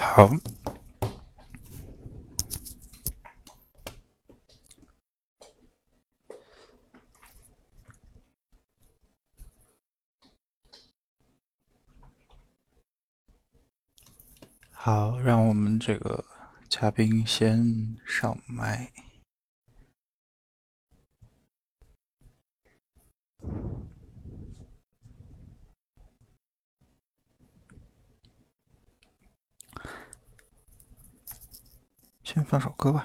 好，好，让我们这个嘉宾先上麦。先放首歌吧。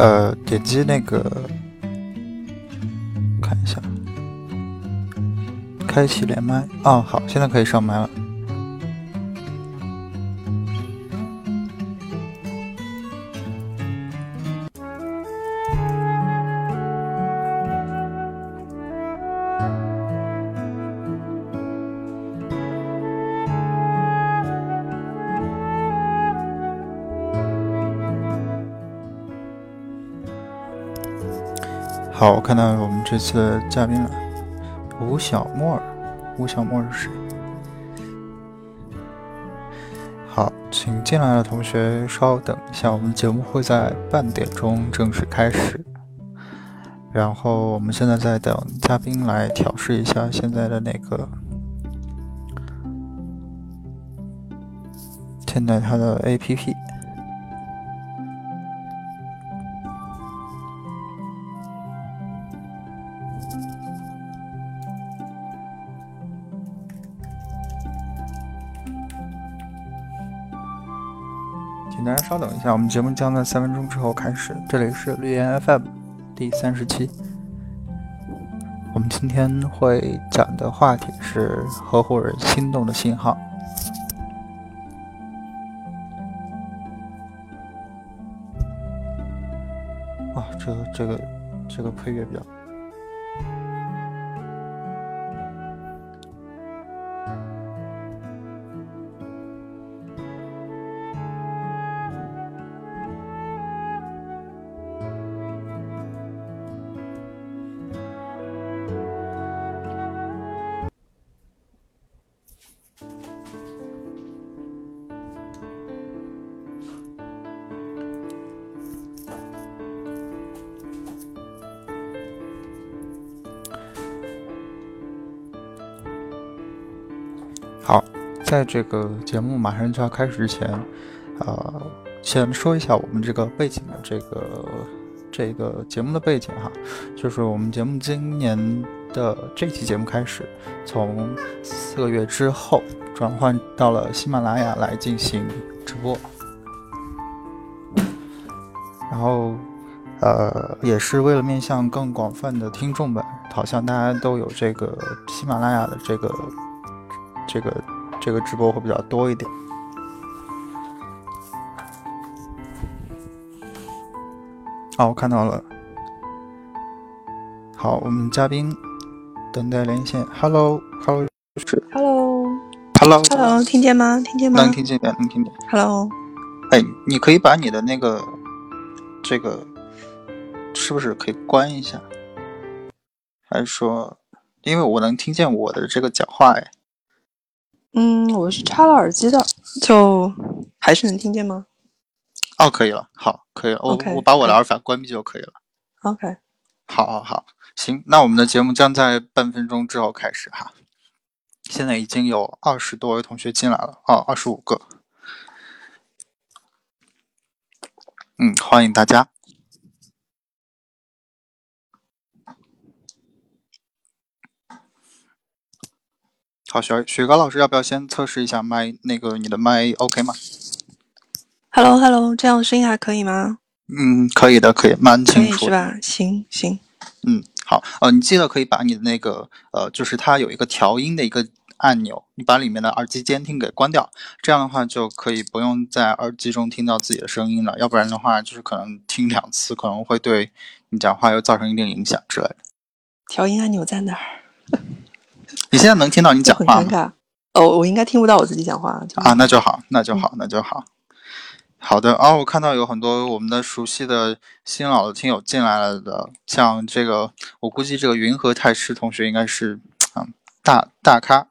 呃，点击那个，看一下，开启连麦。啊，好，现在可以上麦了。好，我看到我们这次的嘉宾了，吴小沫儿。吴小沫是谁？好，请进来的同学稍等一下，我们节目会在半点钟正式开始。然后我们现在在等嘉宾来调试一下现在的那个，现在他的 APP。稍等一下，我们节目将在三分钟之后开始。这里是绿岩 FM 第三十期，我们今天会讲的话题是合伙人心动的信号。啊，这个这个这个配乐比较。在这个节目马上就要开始之前，呃，先说一下我们这个背景的这个这个节目的背景哈，就是我们节目今年的这期节目开始，从四个月之后转换到了喜马拉雅来进行直播，然后呃，也是为了面向更广泛的听众们，好像大家都有这个喜马拉雅的这个。这个这个直播会比较多一点。好，我看到了。好，我们嘉宾等待连线。Hello，Hello，是 Hello，Hello，Hello，听见吗？听见吗？能听见，能听见。Hello，哎，你可以把你的那个这个是不是可以关一下？还是说，因为我能听见我的这个讲话，哎。嗯，我是插了耳机的，就还是能听见吗？哦，可以了，好，可以了，我我把我的耳返关闭就可以了。OK，好，好，好，行，那我们的节目将在半分钟之后开始哈。现在已经有二十多位同学进来了，哦，二十五个。嗯，欢迎大家。好，雪雪糕老师，要不要先测试一下麦？那个你的麦 OK 吗？Hello，Hello，这样声音还可以吗？嗯，可以的，可以，蛮清楚的。是吧？行行，嗯，好，呃，你记得可以把你的那个呃，就是它有一个调音的一个按钮，你把里面的耳机监听给关掉，这样的话就可以不用在耳机中听到自己的声音了。要不然的话，就是可能听两次，可能会对你讲话又造成一定影响之类的。调音按钮在哪儿？你现在能听到你讲话吗？很尴尬。哦，我应该听不到我自己讲话啊，那就好，那就好，那就好。好的啊，我看到有很多我们的熟悉的新老的听友进来了的，像这个，我估计这个云和太师同学应该是嗯大大咖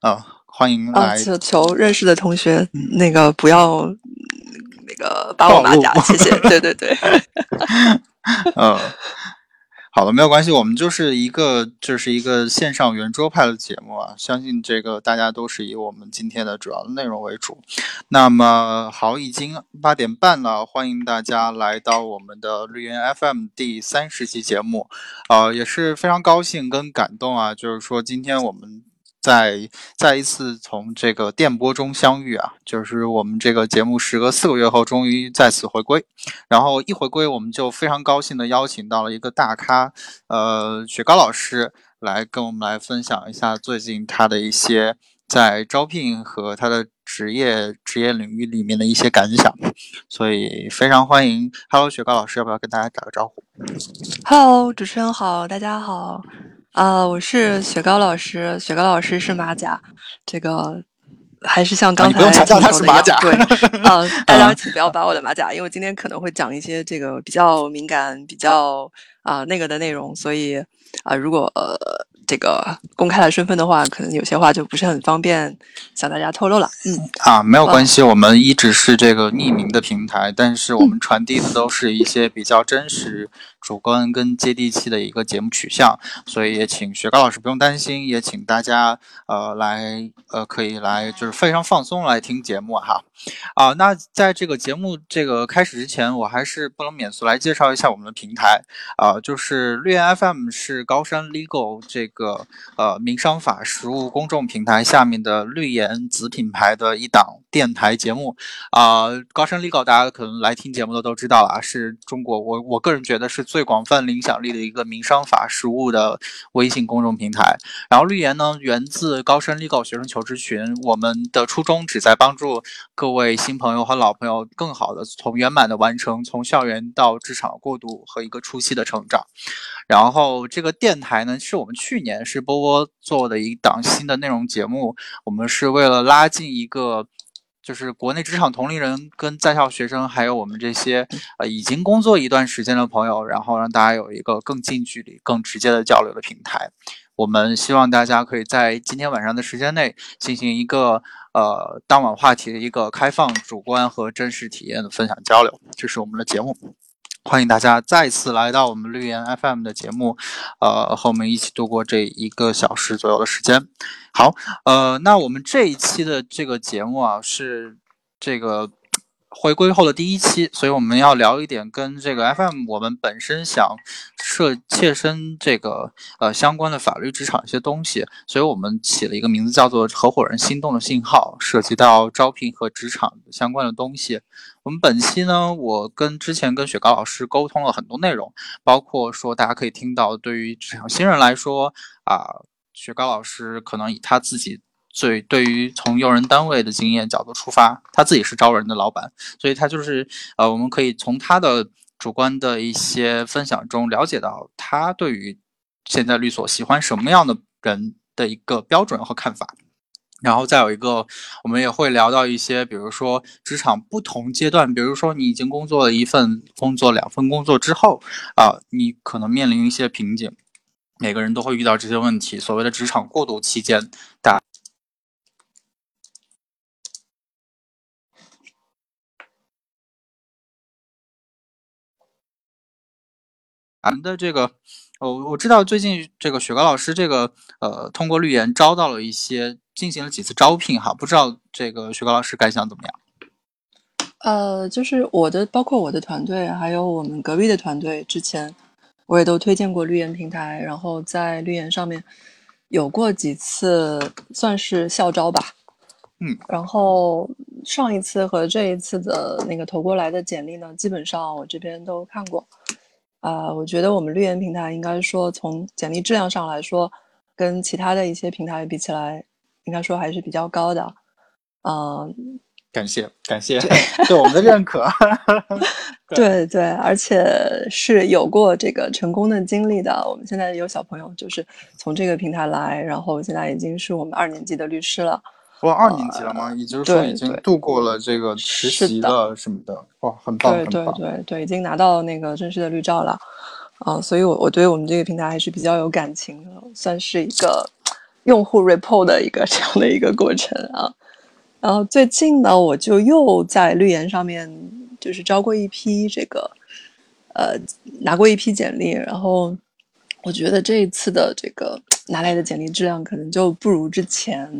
啊，欢迎来。求求认识的同学那个不要那个把我马甲，谢谢。对 对对。嗯。好了，没有关系，我们就是一个就是一个线上圆桌派的节目啊，相信这个大家都是以我们今天的主要的内容为主。那么好，已经八点半了，欢迎大家来到我们的绿源 FM 第三十期节目，呃，也是非常高兴跟感动啊，就是说今天我们。再再一次从这个电波中相遇啊，就是我们这个节目时隔四个月后终于再次回归，然后一回归我们就非常高兴的邀请到了一个大咖，呃，雪糕老师来跟我们来分享一下最近他的一些在招聘和他的职业职业领域里面的一些感想，所以非常欢迎，Hello，雪糕老师，要不要跟大家打个招呼？Hello，主持人好，大家好。啊，我是雪糕老师，雪糕老师是马甲，这个还是像刚才强调他是马甲，对，啊，大家请不要把我的马甲，因为今天可能会讲一些这个比较敏感、比较啊那个的内容，所以啊，如果呃。这个公开了身份的话，可能有些话就不是很方便向大家透露了。嗯啊，没有关系，我们一直是这个匿名的平台，但是我们传递的都是一些比较真实、主观跟接地气的一个节目取向，所以也请雪糕老师不用担心，也请大家呃来呃可以来就是非常放松来听节目哈。啊，那在这个节目这个开始之前，我还是不能免俗来介绍一下我们的平台啊，就是绿源 FM 是高山 Legal 这个个呃民商法实务公众平台下面的绿岩子品牌的一档电台节目啊。高山 Legal 大家可能来听节目的都知道了啊，是中国我我个人觉得是最广泛影响力的一个民商法实务的微信公众平台。然后绿岩呢，源自高山 Legal 学生求职群，我们的初衷旨在帮助各。位新朋友和老朋友更好的从圆满的完成从校园到职场过渡和一个初期的成长，然后这个电台呢是我们去年是波波做的一档新的内容节目，我们是为了拉近一个就是国内职场同龄人跟在校学生还有我们这些呃已经工作一段时间的朋友，然后让大家有一个更近距离、更直接的交流的平台。我们希望大家可以在今天晚上的时间内进行一个呃当晚话题的一个开放、主观和真实体验的分享交流。这是我们的节目，欢迎大家再次来到我们绿岩 FM 的节目，呃，和我们一起度过这一个小时左右的时间。好，呃，那我们这一期的这个节目啊，是这个。回归后的第一期，所以我们要聊一点跟这个 FM 我们本身想设切身这个呃相关的法律职场一些东西，所以我们起了一个名字叫做“合伙人心动的信号”，涉及到招聘和职场相关的东西。我们本期呢，我跟之前跟雪糕老师沟通了很多内容，包括说大家可以听到，对于职场新人来说啊，雪糕老师可能以他自己。最，对于从用人单位的经验角度出发，他自己是招人的老板，所以他就是呃，我们可以从他的主观的一些分享中了解到他对于现在律所喜欢什么样的人的一个标准和看法。然后再有一个，我们也会聊到一些，比如说职场不同阶段，比如说你已经工作了一份工作、两份工作之后啊，你可能面临一些瓶颈，每个人都会遇到这些问题。所谓的职场过渡期间，大。咱们的这个，我我知道最近这个雪糕老师这个呃，通过绿岩招到了一些，进行了几次招聘哈，不知道这个雪糕老师感想怎么样？呃，就是我的，包括我的团队，还有我们隔壁的团队，之前我也都推荐过绿岩平台，然后在绿岩上面有过几次算是校招吧，嗯，然后上一次和这一次的那个投过来的简历呢，基本上我这边都看过。啊，我觉得我们绿岩平台应该说从简历质量上来说，跟其他的一些平台比起来，应该说还是比较高的。嗯，感谢感谢 对我们的认可。对对，而且是有过这个成功的经历的。我们现在有小朋友，就是从这个平台来，然后现在已经是我们二年级的律师了。哇，二年级了吗？也就是说已经度过了这个实习的什么的。哇，很棒，对对对对，已经拿到那个正式的绿照了。啊，所以我我对我们这个平台还是比较有感情的，算是一个用户 report 的一个 这样的一个过程啊。然后最近呢，我就又在绿岩上面就是招过一批这个，呃，拿过一批简历，然后我觉得这一次的这个拿来的简历质量可能就不如之前，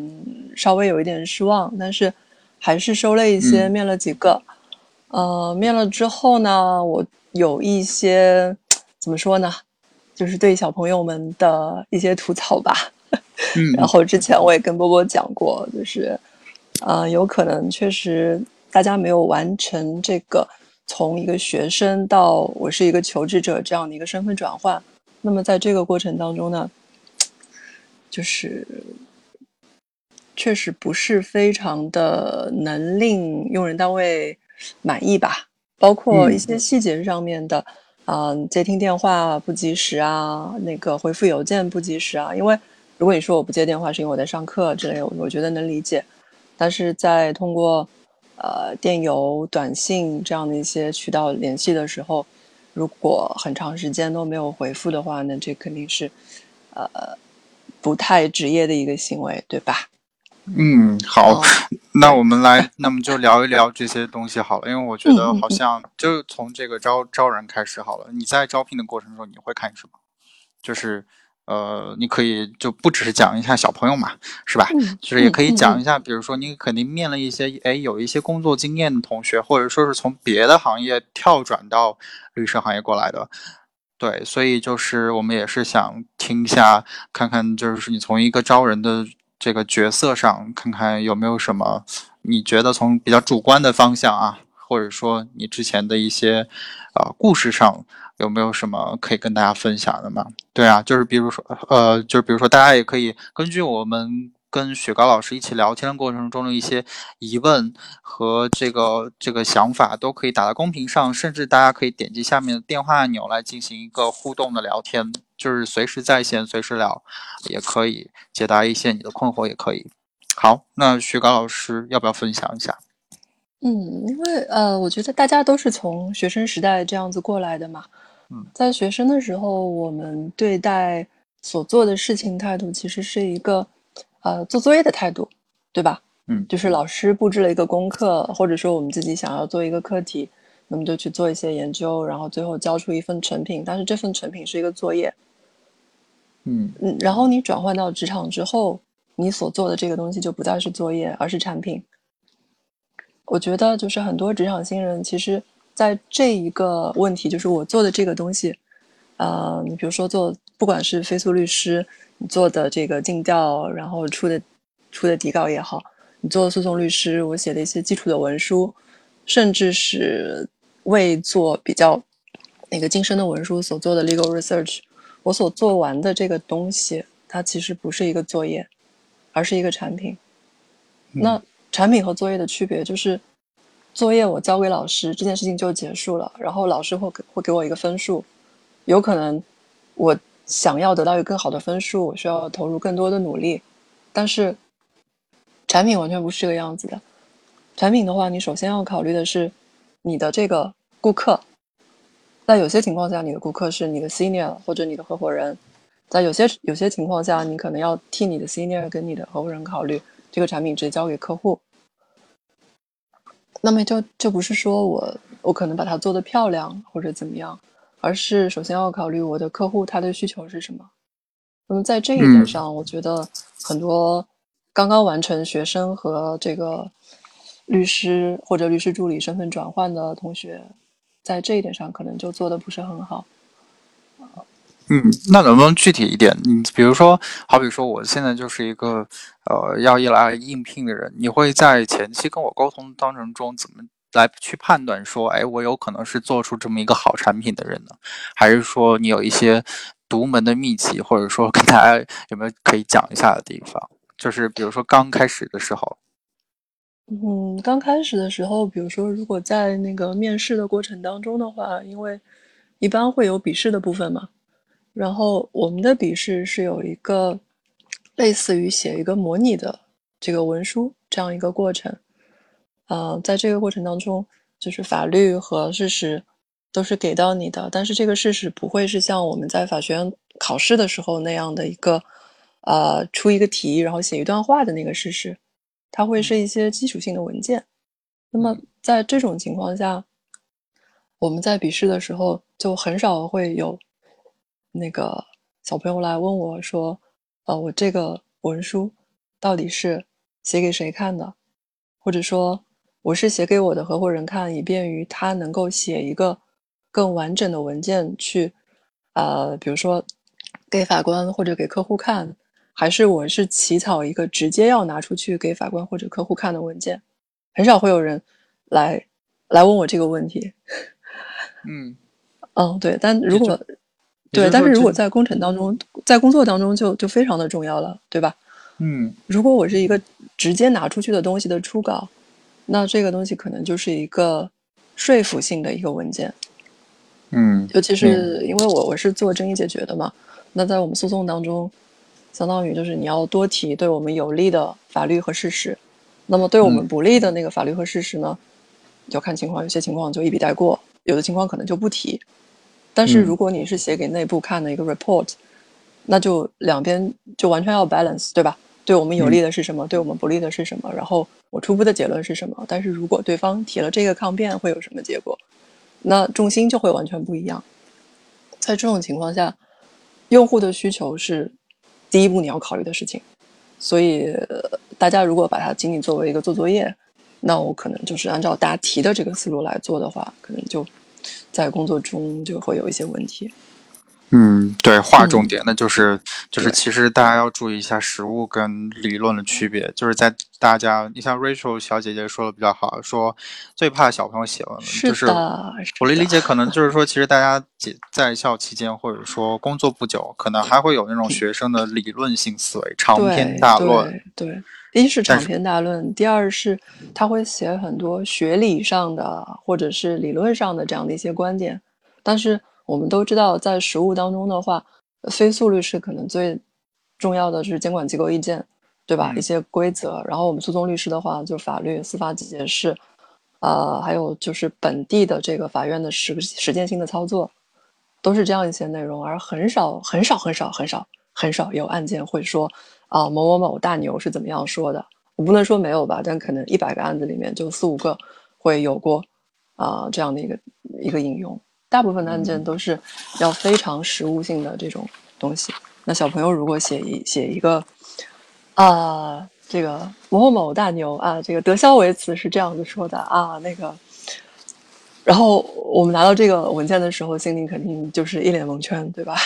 稍微有一点失望，但是还是收了一些，面了几个，呃，面了之后呢，我有一些怎么说呢，就是对小朋友们的一些吐槽吧，嗯，然后之前我也跟波波讲过，就是。呃，有可能确实大家没有完成这个从一个学生到我是一个求职者这样的一个身份转换。那么在这个过程当中呢，就是确实不是非常的能令用人单位满意吧，包括一些细节上面的，嗯，接听电话不及时啊，那个回复邮件不及时啊。因为如果你说我不接电话是因为我在上课之类，我我觉得能理解。但是在通过呃电邮、短信这样的一些渠道联系的时候，如果很长时间都没有回复的话，那这肯定是呃不太职业的一个行为，对吧？嗯，好，那我们来，那么就聊一聊这些东西好了，因为我觉得好像就从这个招招人开始好了。你在招聘的过程中，你会看什么？就是。呃，你可以就不只是讲一下小朋友嘛，是吧？就是也可以讲一下，比如说你肯定面了一些，哎，有一些工作经验的同学，或者说是从别的行业跳转到律师行业过来的，对，所以就是我们也是想听一下，看看就是你从一个招人的这个角色上，看看有没有什么你觉得从比较主观的方向啊，或者说你之前的一些呃故事上。有没有什么可以跟大家分享的吗？对啊，就是比如说，呃，就是比如说，大家也可以根据我们跟雪糕老师一起聊天的过程中的一些疑问和这个这个想法，都可以打在公屏上，甚至大家可以点击下面的电话按钮来进行一个互动的聊天，就是随时在线，随时聊，也可以解答一些你的困惑，也可以。好，那雪糕老师要不要分享一下？嗯，因为呃，我觉得大家都是从学生时代这样子过来的嘛。嗯在学生的时候，我们对待所做的事情态度其实是一个，呃，做作业的态度，对吧？嗯，就是老师布置了一个功课，或者说我们自己想要做一个课题，那么就去做一些研究，然后最后交出一份成品。但是这份成品是一个作业，嗯嗯，然后你转换到职场之后，你所做的这个东西就不再是作业，而是产品。我觉得就是很多职场新人其实。在这一个问题，就是我做的这个东西，呃，你比如说做，不管是飞速律师你做的这个尽调，然后出的出的底稿也好，你做诉讼律师，我写的一些基础的文书，甚至是为做比较那个晋升的文书所做的 legal research，我所做完的这个东西，它其实不是一个作业，而是一个产品。那产品和作业的区别就是。作业我交给老师，这件事情就结束了。然后老师会给会给我一个分数，有可能我想要得到一个更好的分数，我需要投入更多的努力。但是产品完全不是这个样子的。产品的话，你首先要考虑的是你的这个顾客。在有些情况下，你的顾客是你的 senior 或者你的合伙人；在有些有些情况下，你可能要替你的 senior 跟你的合伙人考虑这个产品直接交给客户。那么就就不是说我我可能把它做的漂亮或者怎么样，而是首先要考虑我的客户他的需求是什么。那么在这一点上，我觉得很多刚刚完成学生和这个律师或者律师助理身份转换的同学，在这一点上可能就做的不是很好。嗯，那能不能具体一点？你比如说，好比说，我现在就是一个呃要一来应聘的人，你会在前期跟我沟通当中怎么来去判断说，哎，我有可能是做出这么一个好产品的人呢？还是说你有一些独门的秘籍，或者说跟大家有没有可以讲一下的地方？就是比如说刚开始的时候。嗯，刚开始的时候，比如说如果在那个面试的过程当中的话，因为一般会有笔试的部分嘛，然后我们的笔试是有一个类似于写一个模拟的这个文书这样一个过程。呃，在这个过程当中，就是法律和事实都是给到你的，但是这个事实不会是像我们在法学院考试的时候那样的一个，呃，出一个题然后写一段话的那个事实，它会是一些基础性的文件。那么在这种情况下，我们在笔试的时候就很少会有那个小朋友来问我说，呃，我这个文书到底是写给谁看的，或者说。我是写给我的合伙人看，以便于他能够写一个更完整的文件去，呃，比如说给法官或者给客户看，还是我是起草一个直接要拿出去给法官或者客户看的文件，很少会有人来来问我这个问题。嗯，嗯，对，但如果对，但是如果在工程当中，在工作当中就就非常的重要了，对吧？嗯，如果我是一个直接拿出去的东西的初稿。那这个东西可能就是一个说服性的一个文件，嗯，尤其是因为我我是做争议解决的嘛，那在我们诉讼当中，相当于就是你要多提对我们有利的法律和事实，那么对我们不利的那个法律和事实呢，要看情况，有些情况就一笔带过，有的情况可能就不提。但是如果你是写给内部看的一个 report，那就两边就完全要 balance，对吧？对我们有利的是什么？对我们不利的是什么？然后我初步的结论是什么？但是如果对方提了这个抗辩，会有什么结果？那重心就会完全不一样。在这种情况下，用户的需求是第一步你要考虑的事情。所以大家如果把它仅仅作为一个做作业，那我可能就是按照答题的这个思路来做的话，可能就在工作中就会有一些问题。嗯，对，划重点，那就是就是，其实大家要注意一下实物跟理论的区别。就是在大家，你像 Rachel 小姐姐说的比较好，说最怕小朋友写论文，就是我的理解，可能就是说，其实大家在校期间或者说工作不久，可能还会有那种学生的理论性思维，长篇大论。对，一是长篇大论，第二是他会写很多学理上的或者是理论上的这样的一些观点，但是。我们都知道，在实务当中的话，非诉律师可能最重要的是监管机构意见，对吧？一些规则。然后我们诉讼律师的话，就法律、司法解释，呃，还有就是本地的这个法院的实实践性的操作，都是这样一些内容。而很少、很少、很少、很少、很少有案件会说啊，某某某大牛是怎么样说的。我不能说没有吧，但可能一百个案子里面就四五个会有过啊这样的一个一个引用。大部分的案件都是要非常实务性的这种东西。那小朋友如果写一写一个啊，这个某某某大牛啊，这个德肖维茨是这样子说的啊，那个，然后我们拿到这个文件的时候，心里肯定就是一脸蒙圈，对吧？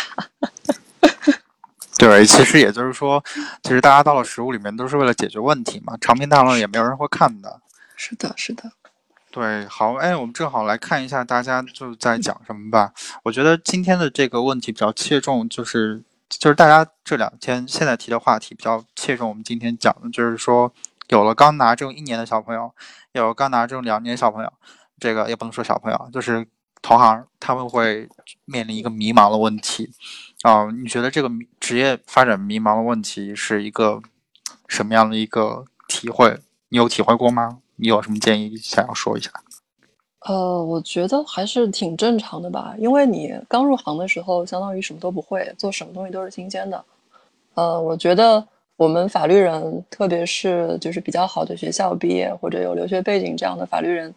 对，其实也就是说，其实大家到了实物里面都是为了解决问题嘛，长篇大论也没有人会看的。是的，是的。对，好，哎，我们正好来看一下大家就在讲什么吧。我觉得今天的这个问题比较切中，就是就是大家这两天现在提的话题比较切中。我们今天讲的就是说，有了刚拿证一年的小朋友，有刚拿证两年小朋友，这个也不能说小朋友，就是同行，他们会面临一个迷茫的问题啊。你觉得这个职业发展迷茫的问题是一个什么样的一个体会？你有体会过吗？你有什么建议想要说一下？呃，我觉得还是挺正常的吧，因为你刚入行的时候，相当于什么都不会，做什么东西都是新鲜的。呃，我觉得我们法律人，特别是就是比较好的学校毕业或者有留学背景这样的法律人，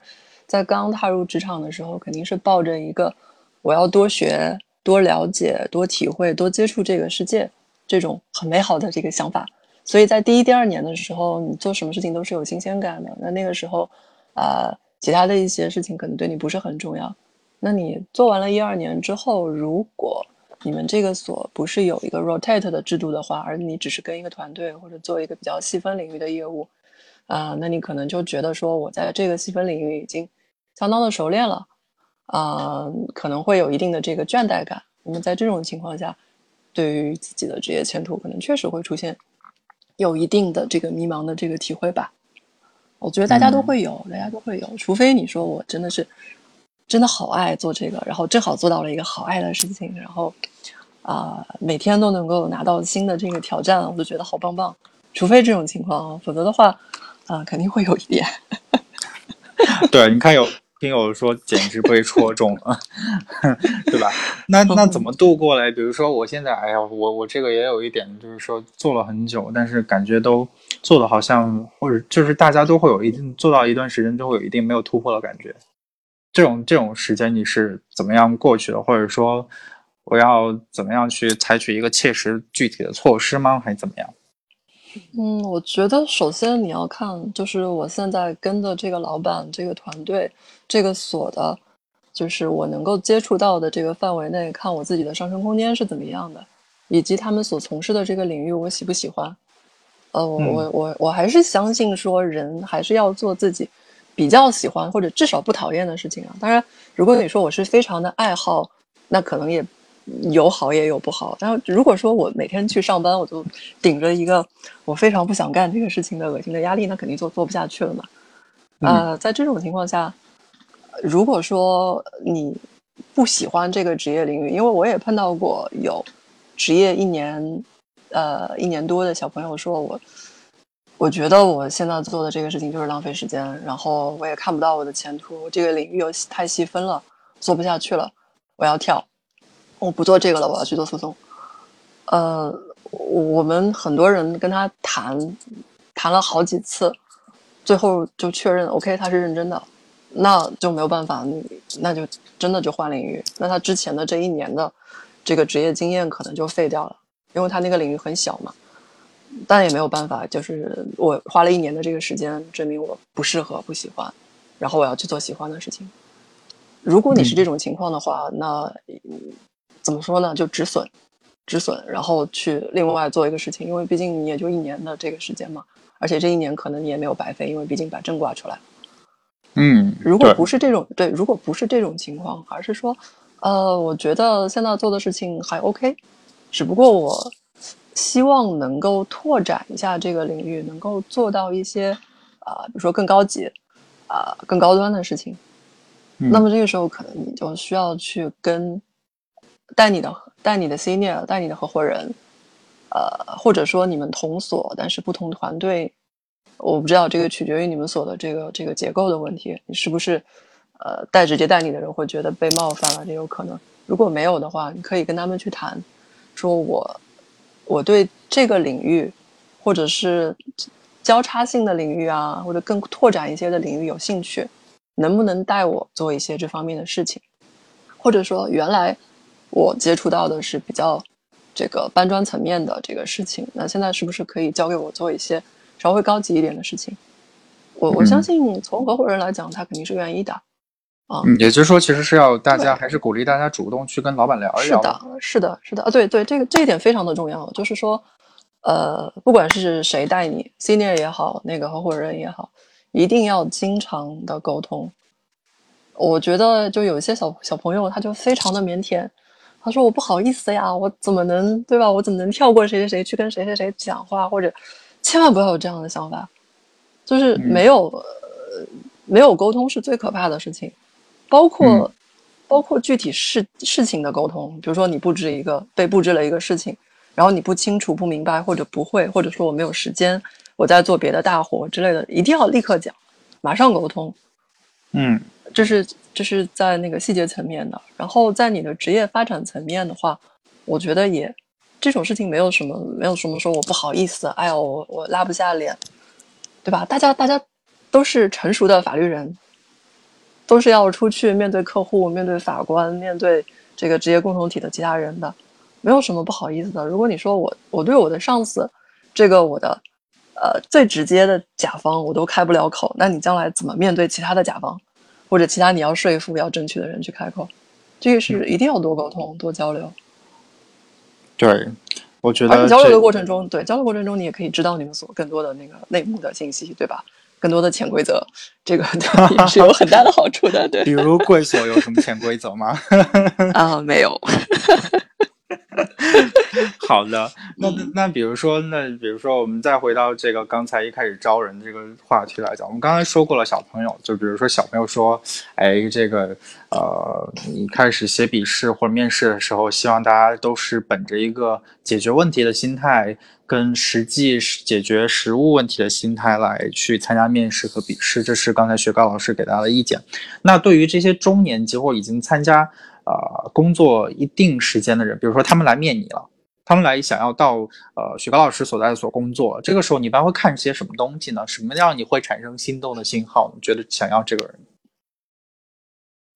在刚踏入职场的时候，肯定是抱着一个我要多学、多了解、多体会、多接触这个世界这种很美好的这个想法。所以在第一、第二年的时候，你做什么事情都是有新鲜感的。那那个时候，啊，其他的一些事情可能对你不是很重要。那你做完了一二年之后，如果你们这个所不是有一个 rotate 的制度的话，而你只是跟一个团队或者做一个比较细分领域的业务，啊，那你可能就觉得说我在这个细分领域已经相当的熟练了，啊，可能会有一定的这个倦怠感。那么在这种情况下，对于自己的职业前途，可能确实会出现。有一定的这个迷茫的这个体会吧。我觉得大家都会有，大家都会有，除非你说我真的是真的好爱做这个，然后正好做到了一个好爱的事情，然后啊每天都能够拿到新的这个挑战，我就觉得好棒棒。除非这种情况，否则的话，啊肯定会有一点。对，你看有。听友说简直被戳中了，对吧？那那怎么度过嘞？比如说我现在，哎呀，我我这个也有一点，就是说做了很久，但是感觉都做的好像，或者就是大家都会有一定做到一段时间就会有一定没有突破的感觉。这种这种时间你是怎么样过去的？或者说我要怎么样去采取一个切实具体的措施吗？还是怎么样？嗯，我觉得首先你要看，就是我现在跟的这个老板、这个团队、这个所的，就是我能够接触到的这个范围内，看我自己的上升空间是怎么样的，以及他们所从事的这个领域我喜不喜欢。呃，我我我我还是相信说，人还是要做自己比较喜欢或者至少不讨厌的事情啊。当然，如果你说我是非常的爱好，那可能也。有好也有不好，然后如果说我每天去上班，我就顶着一个我非常不想干这个事情的恶心的压力，那肯定就做不下去了嘛。呃，在这种情况下，如果说你不喜欢这个职业领域，因为我也碰到过有职业一年呃一年多的小朋友说我，我觉得我现在做的这个事情就是浪费时间，然后我也看不到我的前途，这个领域又太细分了，做不下去了，我要跳。我不做这个了，我要去做诉讼。呃，我们很多人跟他谈，谈了好几次，最后就确认 OK，他是认真的，那就没有办法，那就真的就换领域。那他之前的这一年的这个职业经验可能就废掉了，因为他那个领域很小嘛。但也没有办法，就是我花了一年的这个时间证明我不适合、不喜欢，然后我要去做喜欢的事情。如果你是这种情况的话，那。怎么说呢？就止损，止损，然后去另外做一个事情，因为毕竟你也就一年的这个时间嘛，而且这一年可能你也没有白费，因为毕竟把证挂出来。嗯，如果不是这种对，如果不是这种情况，而是说，呃，我觉得现在做的事情还 OK，只不过我希望能够拓展一下这个领域，能够做到一些啊，比如说更高级啊、更高端的事情。那么这个时候可能你就需要去跟。带你的带你的 senior 带你的合伙人，呃，或者说你们同所但是不同团队，我不知道这个取决于你们所的这个这个结构的问题，你是不是呃带直接带你的人会觉得被冒犯了，这有可能。如果没有的话，你可以跟他们去谈，说我我对这个领域或者是交叉性的领域啊，或者更拓展一些的领域有兴趣，能不能带我做一些这方面的事情，或者说原来。我接触到的是比较这个搬砖层面的这个事情，那现在是不是可以交给我做一些稍微高级一点的事情？我我相信从合伙人来讲，他肯定是愿意的啊。也就是说，其实是要大家还是鼓励大家主动去跟老板聊一聊。是的，是的，是的啊，对对，这个这一点非常的重要，就是说，呃，不管是谁带你，senior 也好，那个合伙人也好，一定要经常的沟通。我觉得就有一些小小朋友，他就非常的腼腆。他说：“我不好意思呀，我怎么能对吧？我怎么能跳过谁谁谁去跟谁谁谁讲话？或者，千万不要有这样的想法，就是没有呃没有沟通是最可怕的事情，包括包括具体事事情的沟通。比如说你布置一个被布置了一个事情，然后你不清楚、不明白或者不会，或者说我没有时间，我在做别的大活之类的，一定要立刻讲，马上沟通。嗯，这是。”这是在那个细节层面的，然后在你的职业发展层面的话，我觉得也这种事情没有什么，没有什么说我不好意思，哎呦，我我拉不下脸，对吧？大家大家都是成熟的法律人，都是要出去面对客户、面对法官、面对这个职业共同体的其他人的，没有什么不好意思的。如果你说我我对我的上司，这个我的呃最直接的甲方我都开不了口，那你将来怎么面对其他的甲方？或者其他你要说服要争取的人去开口，这个是一定要多沟通多交流。对，我觉得。交流的过程中，对交流过程中，你也可以知道你们所更多的那个内幕的信息，对吧？更多的潜规则，这个 也是有很大的好处的。对。比如贵所有什么潜规则吗？啊，没有。好的，那那比如说，那比如说，我们再回到这个刚才一开始招人这个话题来讲，我们刚才说过了，小朋友，就比如说小朋友说，哎，这个呃，你开始写笔试或者面试的时候，希望大家都是本着一个解决问题的心态，跟实际解决实物问题的心态来去参加面试和笔试，这是刚才雪糕老师给大家的意见。那对于这些中年级或已经参加呃工作一定时间的人，比如说他们来面你了。他们来想要到呃雪糕老师所在的所工作，这个时候你一般会看些什么东西呢？什么让你会产生心动的信号？你觉得想要这个人？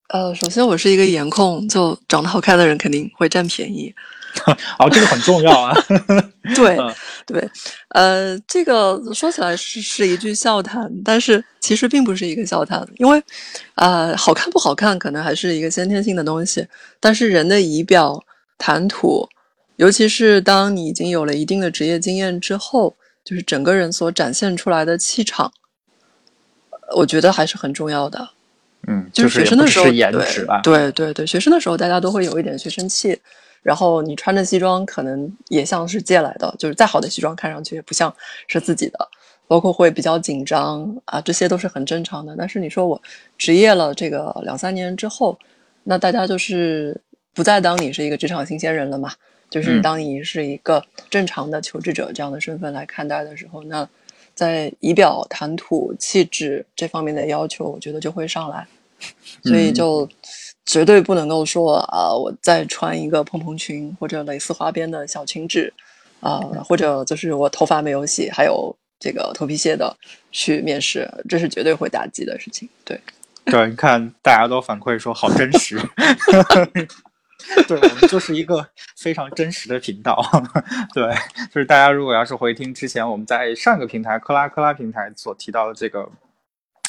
呃，首先我是一个颜控，就长得好看的人肯定会占便宜。哦，这个很重要啊。对对，呃，这个说起来是是一句笑谈，但是其实并不是一个笑谈，因为呃，好看不好看可能还是一个先天性的东西，但是人的仪表、谈吐。尤其是当你已经有了一定的职业经验之后，就是整个人所展现出来的气场，我觉得还是很重要的。嗯，就是学生的时候，颜值啊，对对对，学生的时候大家都会有一点学生气，然后你穿着西装可能也像是借来的，就是再好的西装看上去也不像是自己的，包括会比较紧张啊，这些都是很正常的。但是你说我职业了这个两三年之后，那大家就是不再当你是一个职场新鲜人了嘛？就是当你是一个正常的求职者这样的身份来看待的时候，那在仪表、谈吐、气质这方面的要求，我觉得就会上来。所以就绝对不能够说啊，我再穿一个蓬蓬裙或者蕾丝花边的小裙子啊，或者就是我头发没有洗，还有这个头皮屑的去面试，这是绝对会打击的事情。对，对，你看大家都反馈说好真实。对我们就是一个非常真实的频道，对，就是大家如果要是回听之前我们在上个平台克拉克拉平台所提到的这个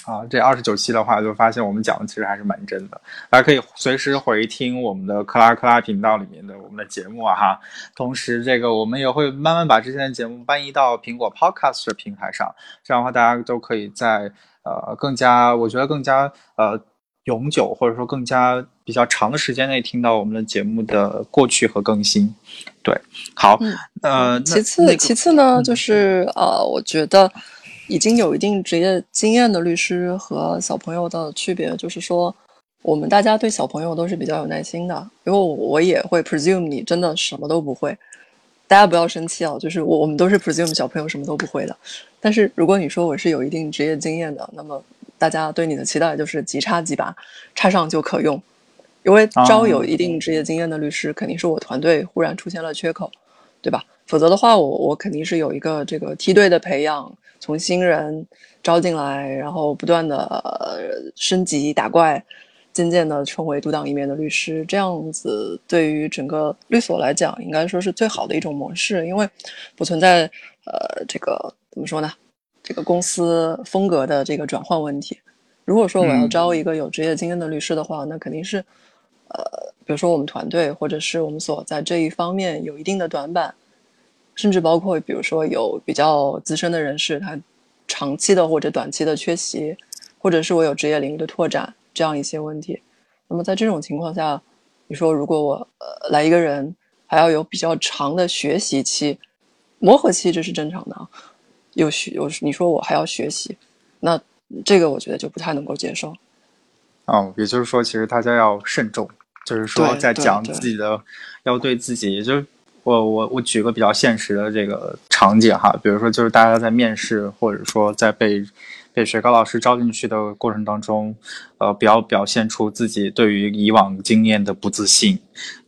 啊这二十九期的话，就发现我们讲的其实还是蛮真的。大家可以随时回听我们的克拉克拉频道里面的我们的节目啊哈。同时，这个我们也会慢慢把之前的节目搬移到苹果 Podcast 的平台上，这样的话大家都可以在呃更加我觉得更加呃。永久或者说更加比较长的时间内听到我们的节目的过去和更新，对，好，呃，其次其次呢，就是呃，我觉得已经有一定职业经验的律师和小朋友的区别，就是说我们大家对小朋友都是比较有耐心的，因为我也会 presume 你真的什么都不会，大家不要生气啊，就是我我们都是 presume 小朋友什么都不会的，但是如果你说我是有一定职业经验的，那么。大家对你的期待就是即插即拔，插上就可用。因为招有一定职业经验的律师，肯定是我团队忽然出现了缺口，对吧？否则的话，我我肯定是有一个这个梯队的培养，从新人招进来，然后不断的升级打怪，渐渐的成为独当一面的律师。这样子对于整个律所来讲，应该说是最好的一种模式，因为不存在呃这个怎么说呢？这个公司风格的这个转换问题，如果说我要招一个有职业经验的律师的话，那肯定是，呃，比如说我们团队或者是我们所在这一方面有一定的短板，甚至包括比如说有比较资深的人士，他长期的或者短期的缺席，或者是我有职业领域的拓展这样一些问题。那么在这种情况下，你说如果我呃来一个人，还要有比较长的学习期、磨合期，这是正常的啊。有学有你说我还要学习，那这个我觉得就不太能够接受。哦，也就是说，其实大家要慎重，就是说在讲自己的，要对自己，也就是我我我举个比较现实的这个场景哈，比如说就是大家在面试或者说在被被雪糕老师招进去的过程当中，呃，不要表现出自己对于以往经验的不自信，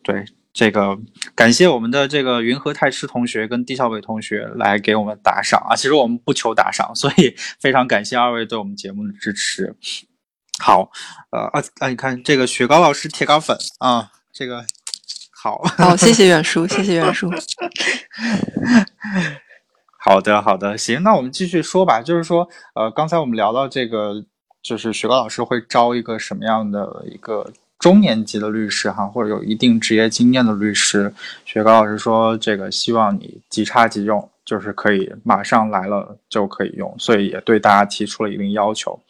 对。这个感谢我们的这个云和太师同学跟地小伟同学来给我们打赏啊！其实我们不求打赏，所以 非常感谢二位对我们节目的支持。好，呃啊啊！你看这个雪糕老师铁杆粉啊，这个好，好，谢谢远叔，谢谢远叔。好的，好的，行，那我们继续说吧。就是说，呃，刚才我们聊到这个，就是雪糕老师会招一个什么样的一个？中年级的律师哈，或者有一定职业经验的律师，雪糕老师说，这个希望你即插即用，就是可以马上来了就可以用，所以也对大家提出了一定要求，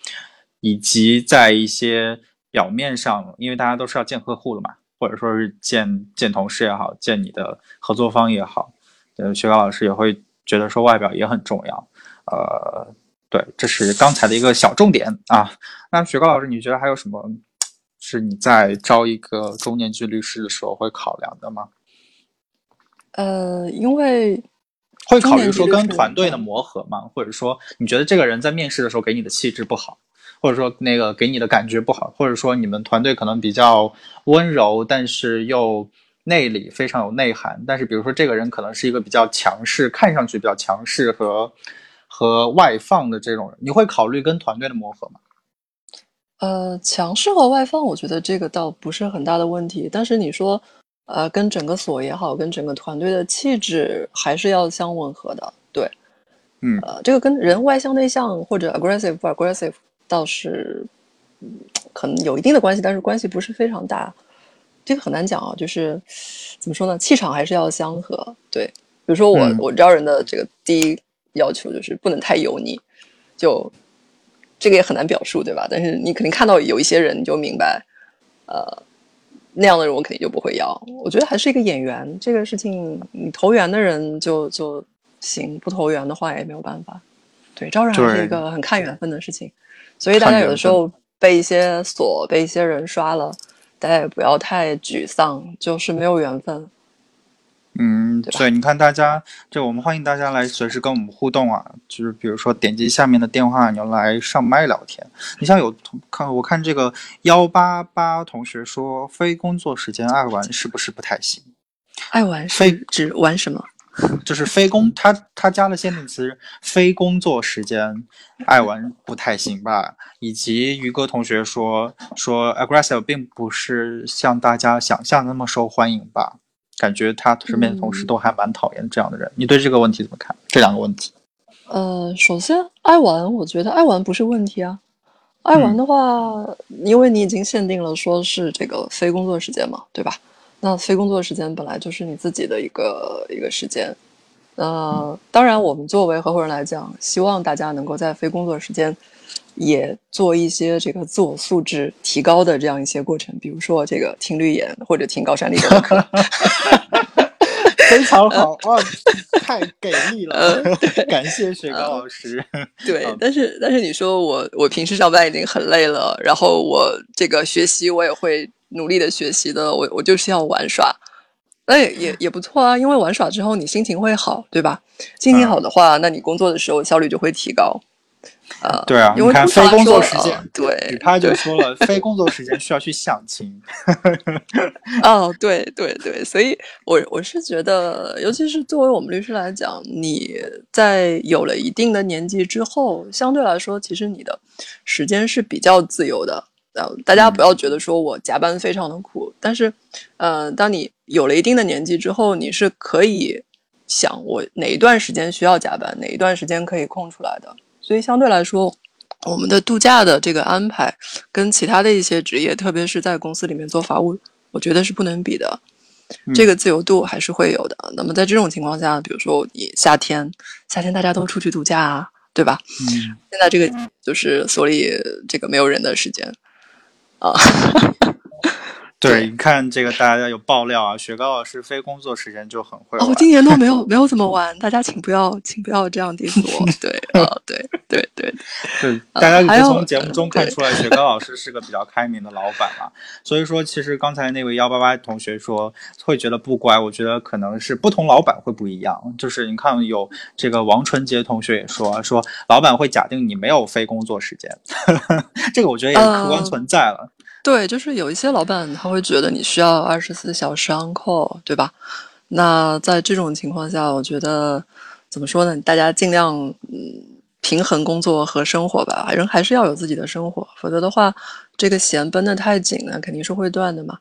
以及在一些表面上，因为大家都是要见客户的嘛，或者说是见见同事也好，见你的合作方也好，呃，雪糕老师也会觉得说外表也很重要。呃，对，这是刚才的一个小重点啊。那雪糕老师，你觉得还有什么是你在招一个中年级律师的时候会考量的吗？呃，因为会考虑说跟团队的磨合吗？或者说你觉得这个人在面试的时候给你的气质不好？或者说那个给你的感觉不好，或者说你们团队可能比较温柔，但是又内里非常有内涵。但是比如说这个人可能是一个比较强势，看上去比较强势和和外放的这种人，你会考虑跟团队的磨合吗？呃，强势和外放，我觉得这个倒不是很大的问题。但是你说，呃，跟整个所也好，跟整个团队的气质还是要相吻合的。对，嗯，呃，这个跟人外向内向或者 aggressive 不 aggressive。倒是，可能有一定的关系，但是关系不是非常大，这个很难讲啊。就是怎么说呢？气场还是要相合。对，比如说我我招人的这个第一要求就是不能太油腻，就这个也很难表述，对吧？但是你肯定看到有一些人，你就明白，呃，那样的人我肯定就不会要。我觉得还是一个演员，这个事情你投缘的人就就行，不投缘的话也没有办法。对，招人还是一个很看缘分的事情。所以大家有的时候被一些锁、被一些人刷了，大家也不要太沮丧，就是没有缘分。嗯，所以你看，大家就我们欢迎大家来随时跟我们互动啊，就是比如说点击下面的电话，你要来上麦聊天。你像有同看我看这个幺八八同学说，非工作时间爱玩是不是不太行？爱玩是指玩什么？就是非工，他他加了限定词，非工作时间爱玩不太行吧？以及于哥同学说说 aggressive 并不是像大家想象那么受欢迎吧？感觉他身边的同事都还蛮讨厌这样的人。你对这个问题怎么看？这两个问题？呃，首先爱玩，我觉得爱玩不是问题啊。爱玩的话，因为你已经限定了说是这个非工作时间嘛，对吧？那非工作时间本来就是你自己的一个一个时间，呃，当然我们作为合伙人来讲，希望大家能够在非工作时间也做一些这个自我素质提高的这样一些过程，比如说这个听绿眼或者听高山丽的课，非常好啊，太给力了，感谢雪糕老师。对，但是但是你说我我平时上班已经很累了，然后我这个学习我也会。努力的学习的，我我就是要玩耍，那也也也不错啊，因为玩耍之后你心情会好，对吧？心情好的话，那你工作的时候效率就会提高。呃，对啊，因为非工作时间，对，他就说了，非工作时间需要去相亲。哦，对对对，所以我我是觉得，尤其是作为我们律师来讲，你在有了一定的年纪之后，相对来说，其实你的时间是比较自由的。呃大家不要觉得说我加班非常的苦，但是，呃，当你有了一定的年纪之后，你是可以想我哪一段时间需要加班，哪一段时间可以空出来的。所以相对来说，我们的度假的这个安排跟其他的一些职业，特别是在公司里面做法务，我觉得是不能比的。这个自由度还是会有的。那么在这种情况下，比如说你夏天，夏天大家都出去度假啊，对吧？嗯。现在这个就是所里这个没有人的时间。啊，对，你看这个，大家有爆料啊，雪糕老师非工作时间就很会玩。我今年都没有没有怎么玩，大家请不要请不要这样地我。对，啊，对对对对，大家已经从节目中看出来，雪糕老师是个比较开明的老板了。所以说，其实刚才那位幺八八同学说会觉得不乖，我觉得可能是不同老板会不一样。就是你看，有这个王纯洁同学也说说，老板会假定你没有非工作时间，这个我觉得也客观存在了。对，就是有一些老板他会觉得你需要二十四小时 on call，对吧？那在这种情况下，我觉得怎么说呢？大家尽量嗯平衡工作和生活吧，人还是要有自己的生活，否则的话，这个弦绷得太紧了，肯定是会断的嘛。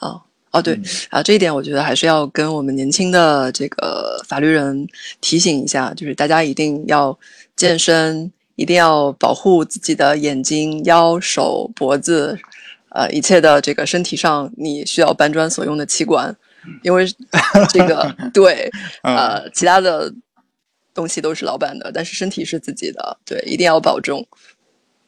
啊哦对啊，这一点我觉得还是要跟我们年轻的这个法律人提醒一下，就是大家一定要健身，一定要保护自己的眼睛、腰、手、脖子。呃，一切的这个身体上你需要搬砖所用的器官，因为这个 对，呃，其他的东西都是老板的，但是身体是自己的，对，一定要保重。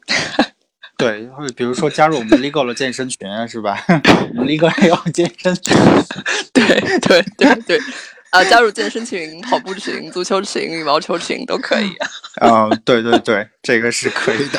对，或者比如说加入我们 Legal 的健身群啊，是吧？我们 Legal 也有健身群。对对对对，啊，加入健身群、跑步群、足球群、羽毛球群都可以。啊，对对对，这个是可以的，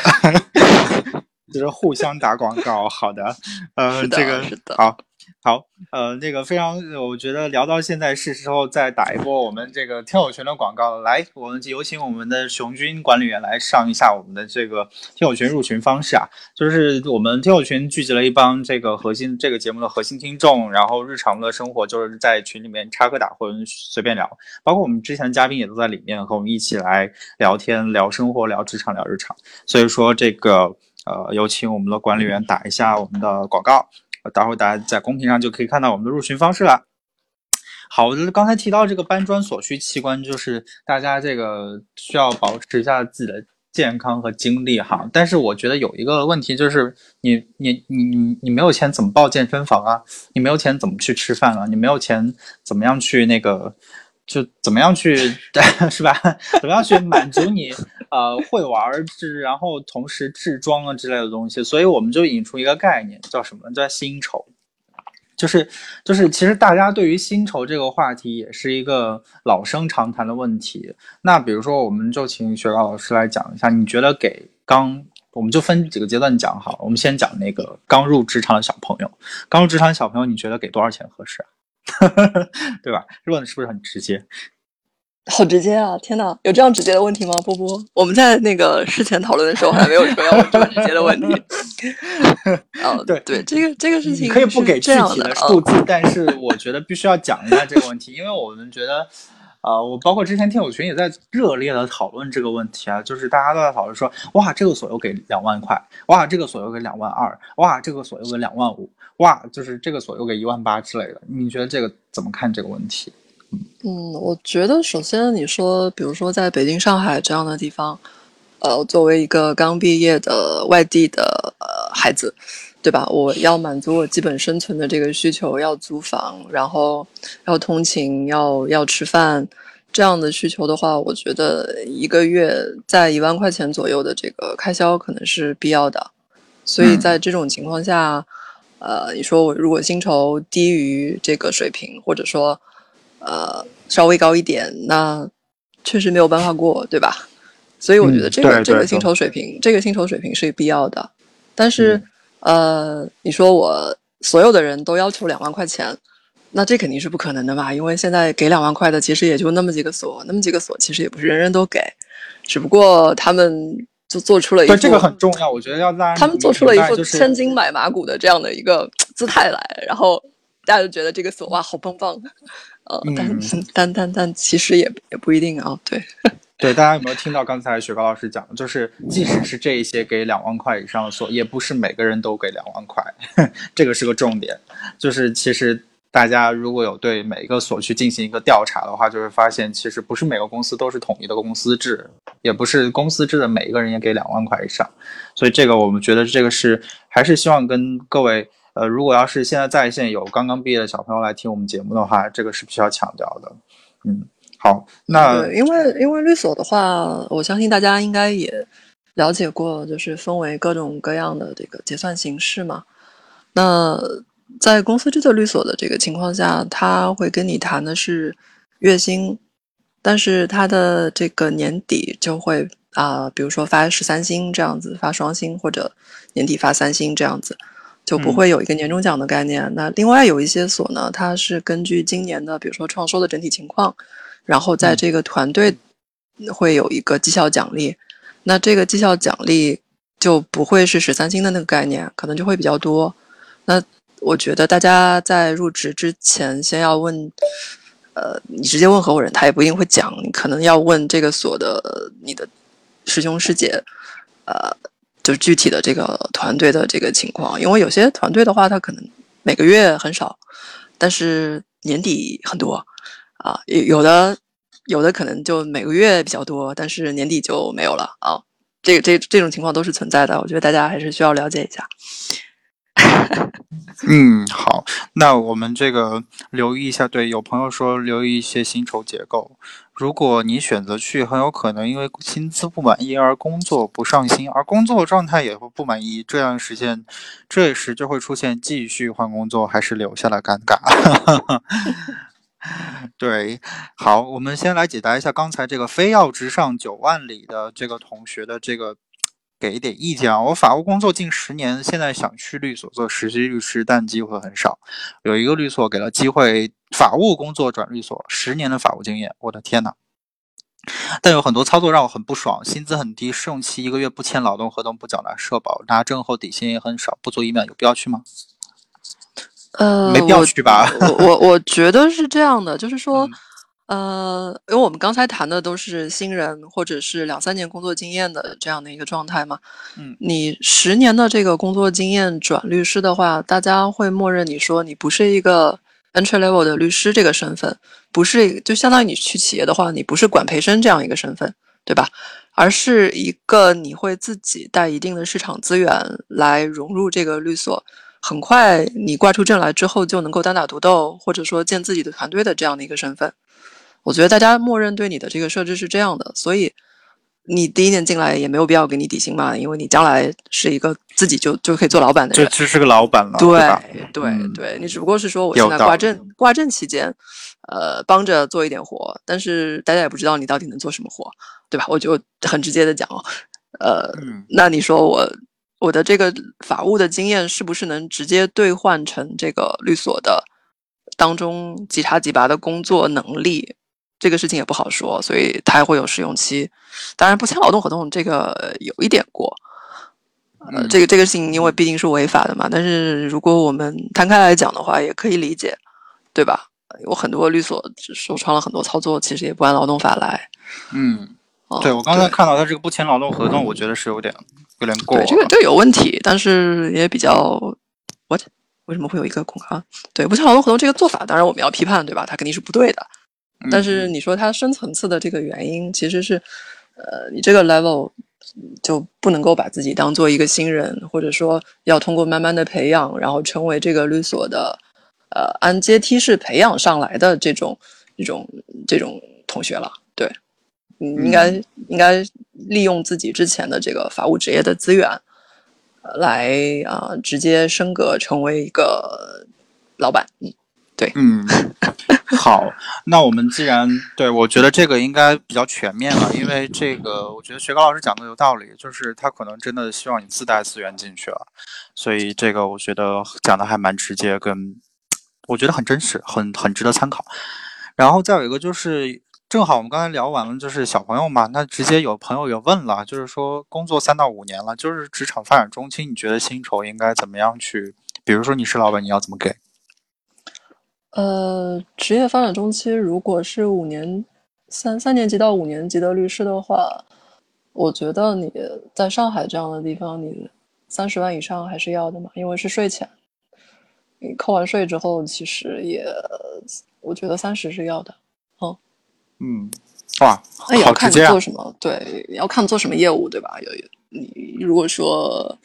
就是互相打广告。好的，呃，这个好。好，呃，那个非常，我觉得聊到现在是时候再打一波我们这个听友群的广告了。来，我们有请我们的熊军管理员来上一下我们的这个听友群入群方式啊。就是我们听友群聚集了一帮这个核心这个节目的核心听众，然后日常的生活就是在群里面插科打诨随便聊，包括我们之前的嘉宾也都在里面和我们一起来聊天、聊生活、聊职场、聊日常。所以说这个呃，有请我们的管理员打一下我们的广告。待会儿大家在公屏上就可以看到我们的入群方式了。好，刚才提到这个搬砖所需器官，就是大家这个需要保持一下自己的健康和精力哈。但是我觉得有一个问题就是，你你你你你没有钱怎么报健身房啊？你没有钱怎么去吃饭啊？你没有钱怎么样去那个？就怎么样去，是吧？怎么样去满足你呃会玩制，然后同时制装啊之类的东西？所以我们就引出一个概念，叫什么？叫薪酬。就是就是，其实大家对于薪酬这个话题也是一个老生常谈的问题。那比如说，我们就请雪糕老师来讲一下，你觉得给刚，我们就分几个阶段讲好。我们先讲那个刚入职场的小朋友，刚入职场的小朋友，你觉得给多少钱合适啊？对吧？问的是不是很直接？好直接啊！天哪，有这样直接的问题吗？波波，我们在那个事前讨论的时候还没有说要问这么直接的问题。哦，对对，这个这个事情可以不给具体的数字，但是我觉得必须要讲一下这个问题，因为我们觉得，呃，我包括之前听友群也在热烈的讨论这个问题啊，就是大家都在讨论说，哇，这个所又给两万块，哇，这个所又给两万二，哇，这个所又给两万五。哇，就是这个所又给一万八之类的，你觉得这个怎么看这个问题？嗯，我觉得首先你说，比如说在北京、上海这样的地方，呃，作为一个刚毕业的外地的呃孩子，对吧？我要满足我基本生存的这个需求，要租房，然后要通勤，要要吃饭，这样的需求的话，我觉得一个月在一万块钱左右的这个开销可能是必要的。所以在这种情况下。呃，你说我如果薪酬低于这个水平，或者说，呃，稍微高一点，那确实没有办法过，对吧？所以我觉得这个这个薪酬水平，这个薪酬水平是必要的。但是，呃，你说我所有的人都要求两万块钱，那这肯定是不可能的吧？因为现在给两万块的其实也就那么几个所，那么几个所其实也不是人人都给，只不过他们。就做出了一对这个很重要，我觉得要让他们做出了一副千金买马骨的这样的一个姿态来，然后大家就觉得这个锁哇好棒棒，呃，但但但但其实也也不一定啊，对对，大家有没有听到刚才雪糕老师讲的？就是即使是这一些给两万块以上的锁，也不是每个人都给两万块，这个是个重点，就是其实。大家如果有对每一个所去进行一个调查的话，就会发现其实不是每个公司都是统一的公司制，也不是公司制的每一个人也给两万块以上。所以这个我们觉得这个是还是希望跟各位，呃，如果要是现在在线有刚刚毕业的小朋友来听我们节目的话，这个是必须要强调的。嗯，好，那因为因为律所的话，我相信大家应该也了解过，就是分为各种各样的这个结算形式嘛。那在公司制的律所的这个情况下，他会跟你谈的是月薪，但是他的这个年底就会啊，比如说发十三薪这样子，发双薪或者年底发三薪这样子，就不会有一个年终奖的概念。那另外有一些所呢，它是根据今年的比如说创收的整体情况，然后在这个团队会有一个绩效奖励，那这个绩效奖励就不会是十三薪的那个概念，可能就会比较多。那我觉得大家在入职之前，先要问，呃，你直接问合伙人，他也不一定会讲。你可能要问这个所的你的师兄师姐，呃，就是具体的这个团队的这个情况。因为有些团队的话，他可能每个月很少，但是年底很多啊。有有的有的可能就每个月比较多，但是年底就没有了啊。这这这种情况都是存在的。我觉得大家还是需要了解一下。嗯，好，那我们这个留意一下。对，有朋友说留意一些薪酬结构。如果你选择去，很有可能因为薪资不满意而工作不上心，而工作状态也会不满意，这样实现，这时就会出现继续换工作还是留下的尴尬。对，好，我们先来解答一下刚才这个非要直上九万里的这个同学的这个。给一点意见啊！我法务工作近十年，现在想去律所做实习律师，但机会很少。有一个律所给了机会，法务工作转律所，十年的法务经验，我的天呐！但有很多操作让我很不爽，薪资很低，试用期一个月不签劳动合同，不缴纳社保，拿证后底薪也很少，不足一秒，有必要去吗？呃，没必要去吧？我我我觉得是这样的，就是说。呃，因为我们刚才谈的都是新人或者是两三年工作经验的这样的一个状态嘛。嗯，你十年的这个工作经验转律师的话，大家会默认你说你不是一个 entry level 的律师这个身份，不是就相当于你去企业的话，你不是管培生这样一个身份，对吧？而是一个你会自己带一定的市场资源来融入这个律所，很快你挂出证来之后就能够单打独斗，或者说建自己的团队的这样的一个身份。我觉得大家默认对你的这个设置是这样的，所以你第一年进来也没有必要给你底薪嘛，因为你将来是一个自己就就可以做老板的人，就就是个老板了，对对对，你只不过是说我现在挂证挂证期间，呃，帮着做一点活，但是大家也不知道你到底能做什么活，对吧？我就很直接的讲哦，呃，那你说我我的这个法务的经验是不是能直接兑换成这个律所的当中即插即拔的工作能力？这个事情也不好说，所以它还会有试用期。当然，不签劳动合同这个有一点过，呃，这个这个事情因为毕竟是违法的嘛。但是如果我们摊开来讲的话，也可以理解，对吧？有很多律所说创了很多操作，其实也不按劳动法来。嗯，对我刚才看到他这个不签劳动合同，我觉得是有点有点过。对，这个这个有问题，但是也比较 what？为什么会有一个空啊？对，不签劳动合同这个做法，当然我们要批判，对吧？它肯定是不对的。但是你说它深层次的这个原因，其实是，呃，你这个 level 就不能够把自己当做一个新人，或者说要通过慢慢的培养，然后成为这个律所的，呃，按阶梯式培养上来的这种这种这种同学了。对，你应该应该利用自己之前的这个法务职业的资源，来啊，直接升格成为一个老板。嗯。对，嗯，好，那我们既然对我觉得这个应该比较全面了，因为这个我觉得学高老师讲的有道理，就是他可能真的希望你自带资源进去了，所以这个我觉得讲的还蛮直接，跟我觉得很真实，很很值得参考。然后再有一个就是，正好我们刚才聊完了，就是小朋友嘛，那直接有朋友也问了，就是说工作三到五年了，就是职场发展中期，你觉得薪酬应该怎么样去？比如说你是老板，你要怎么给？呃，职业发展中期，如果是五年三三年级到五年级的律师的话，我觉得你在上海这样的地方，你三十万以上还是要的嘛，因为是税前，你扣完税之后，其实也，我觉得三十是要的。哦，嗯，哇，那也要看你做什么，对，要看做什么业务，对吧？有你如果说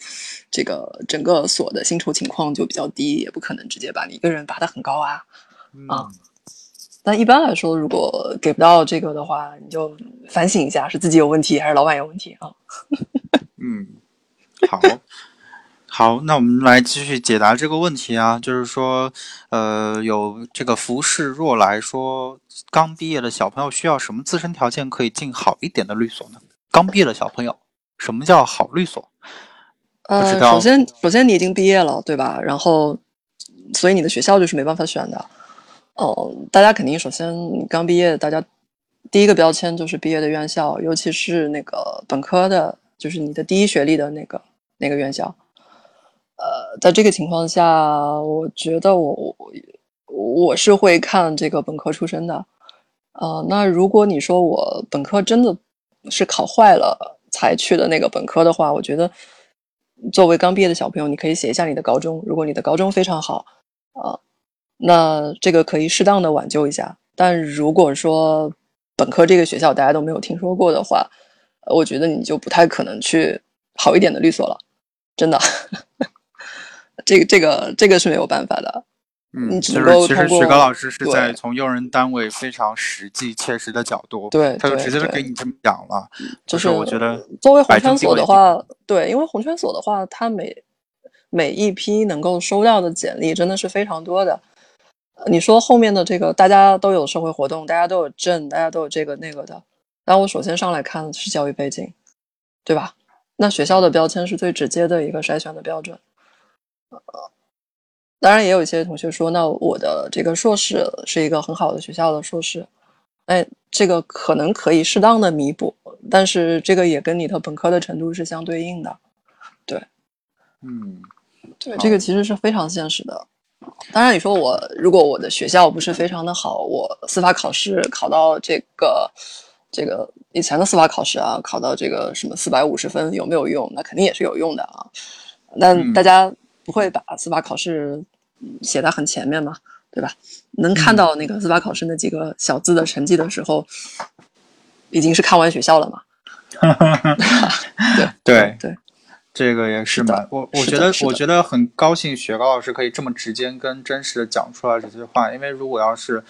这个整个所的薪酬情况就比较低，也不可能直接把你一个人拔得很高啊。啊，但一般来说，如果给不到这个的话，你就反省一下，是自己有问题还是老板有问题啊？嗯，好，好，那我们来继续解答这个问题啊，就是说，呃，有这个服饰若来说，刚毕业的小朋友需要什么自身条件可以进好一点的律所呢？刚毕业的小朋友，什么叫好律所？呃，首先，首先你已经毕业了，对吧？然后，所以你的学校就是没办法选的。哦，大家肯定首先刚毕业，大家第一个标签就是毕业的院校，尤其是那个本科的，就是你的第一学历的那个那个院校。呃，在这个情况下，我觉得我我我是会看这个本科出身的。呃，那如果你说我本科真的是考坏了才去的那个本科的话，我觉得作为刚毕业的小朋友，你可以写一下你的高中，如果你的高中非常好，啊。那这个可以适当的挽救一下，但如果说本科这个学校大家都没有听说过的话，我觉得你就不太可能去好一点的律所了，真的，这个这个这个是没有办法的。嗯，只能够其实雪糕老师是在从用人单位非常实际切实的角度，对，他就直接就给你这么讲了。就是我觉得，作为红圈所的话，对，因为红圈所的话，他每每一批能够收到的简历真的是非常多的。你说后面的这个，大家都有社会活动，大家都有证，大家都有这个那个的。那我首先上来看的是教育背景，对吧？那学校的标签是最直接的一个筛选的标准。呃，当然也有一些同学说，那我的这个硕士是一个很好的学校的硕士，哎，这个可能可以适当的弥补，但是这个也跟你的本科的程度是相对应的。对，嗯，对，这个其实是非常现实的。当然，你说我如果我的学校不是非常的好，我司法考试考到这个这个以前的司法考试啊，考到这个什么四百五十分有没有用？那肯定也是有用的啊。但大家不会把司法考试写在很前面嘛，对吧？能看到那个司法考试那几个小字的成绩的时候，已经是看完学校了嘛。对对对。这个也是蛮我我觉得我觉得很高兴雪糕老师可以这么直接跟真实的讲出来这些话，因为如果要是，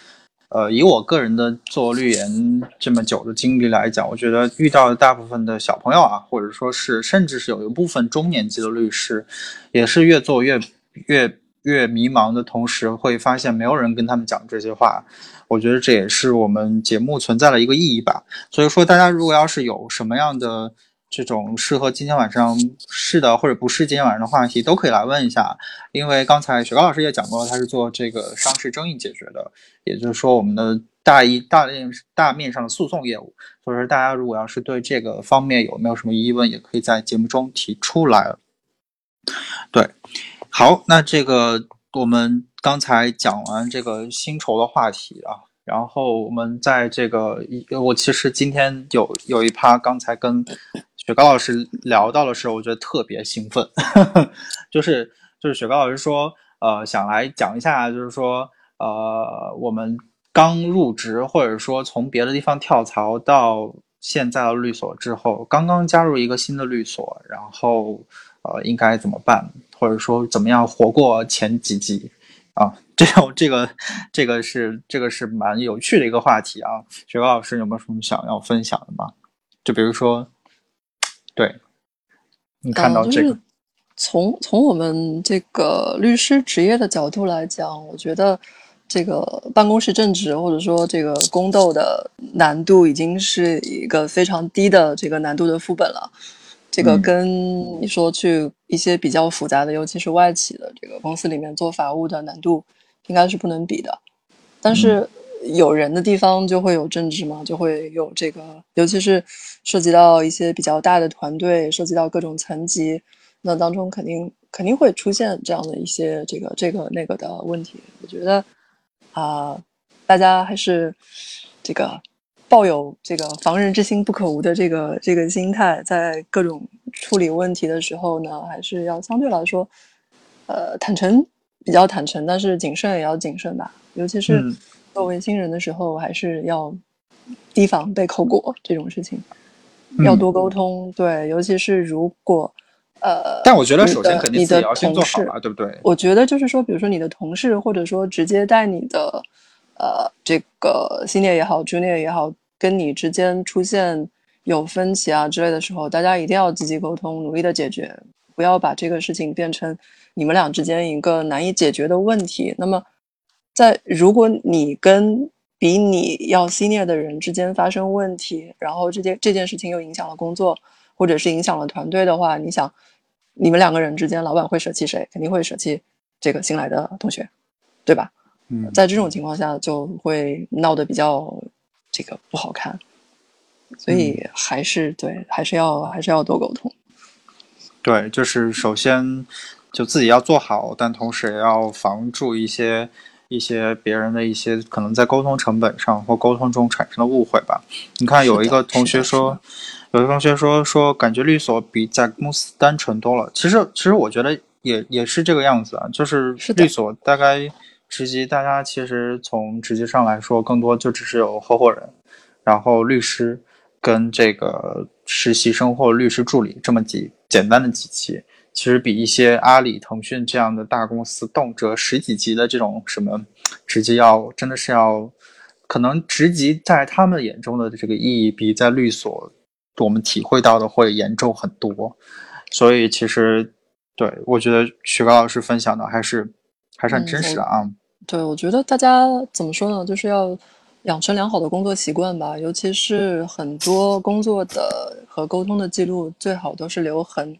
呃，以我个人的做律研这么久的经历来讲，我觉得遇到的大部分的小朋友啊，或者说是甚至是有一部分中年级的律师，也是越做越越越迷茫的同时，会发现没有人跟他们讲这些话。我觉得这也是我们节目存在的一个意义吧。所以说，大家如果要是有什么样的。这种适合今天晚上是的或者不是今天晚上的话题都可以来问一下，因为刚才雪糕老师也讲过，他是做这个商事争议解决的，也就是说我们的大一大面大面上的诉讼业务。所以说大家如果要是对这个方面有没有什么疑问，也可以在节目中提出来。对，好，那这个我们刚才讲完这个薪酬的话题啊。然后我们在这个，我其实今天有有一趴，刚才跟雪糕老师聊到的时候，我觉得特别兴奋，就是就是雪糕老师说，呃，想来讲一下，就是说，呃，我们刚入职或者说从别的地方跳槽到现在的律所之后，刚刚加入一个新的律所，然后呃，应该怎么办，或者说怎么样活过前几季。啊，这种这个这个是这个是蛮有趣的一个话题啊，雪糕老师有没有什么想要分享的吗？就比如说，对，你看到这个，从从我们这个律师职业的角度来讲，我觉得这个办公室政治或者说这个宫斗的难度已经是一个非常低的这个难度的副本了。这个跟你说去一些比较复杂的，尤其是外企的这个公司里面做法务的难度，应该是不能比的。但是有人的地方就会有政治嘛，就会有这个，尤其是涉及到一些比较大的团队，涉及到各种层级，那当中肯定肯定会出现这样的一些这个这个那个的问题。我觉得啊，大家还是这个。抱有这个防人之心不可无的这个这个心态，在各种处理问题的时候呢，还是要相对来说，呃，坦诚比较坦诚，但是谨慎也要谨慎吧。尤其是作为新人的时候，还是要提防被扣过这种事情，要多沟通。对，尤其是如果呃，但我觉得首先肯定你的同事，对不对？我觉得就是说，比如说你的同事，或者说直接带你的呃这个 senior 也好，junior 也好。跟你之间出现有分歧啊之类的时候，大家一定要积极沟通，努力的解决，不要把这个事情变成你们俩之间一个难以解决的问题。那么，在如果你跟比你要 senior 的人之间发生问题，然后这件这件事情又影响了工作，或者是影响了团队的话，你想，你们两个人之间，老板会舍弃谁？肯定会舍弃这个新来的同学，对吧？嗯，在这种情况下，就会闹得比较。这个不好看，所以还是对，还是要还是要多沟通。对，就是首先就自己要做好，但同时也要防住一些一些别人的一些可能在沟通成本上或沟通中产生的误会吧。你看，有一个同学说，有一个同学说说感觉律所比在公司单纯多了。其实，其实我觉得也也是这个样子啊，就是律所大概。职级大家其实从职级上来说，更多就只是有合伙人，然后律师跟这个实习生或律师助理这么几简单的几期。其实比一些阿里、腾讯这样的大公司动辄十几级的这种什么职级要真的是要，可能职级在他们眼中的这个意义比在律所我们体会到的会严重很多。所以其实对我觉得雪糕老师分享的还是还是很真实的啊。对，我觉得大家怎么说呢，就是要养成良好的工作习惯吧，尤其是很多工作的和沟通的记录，最好都是留痕。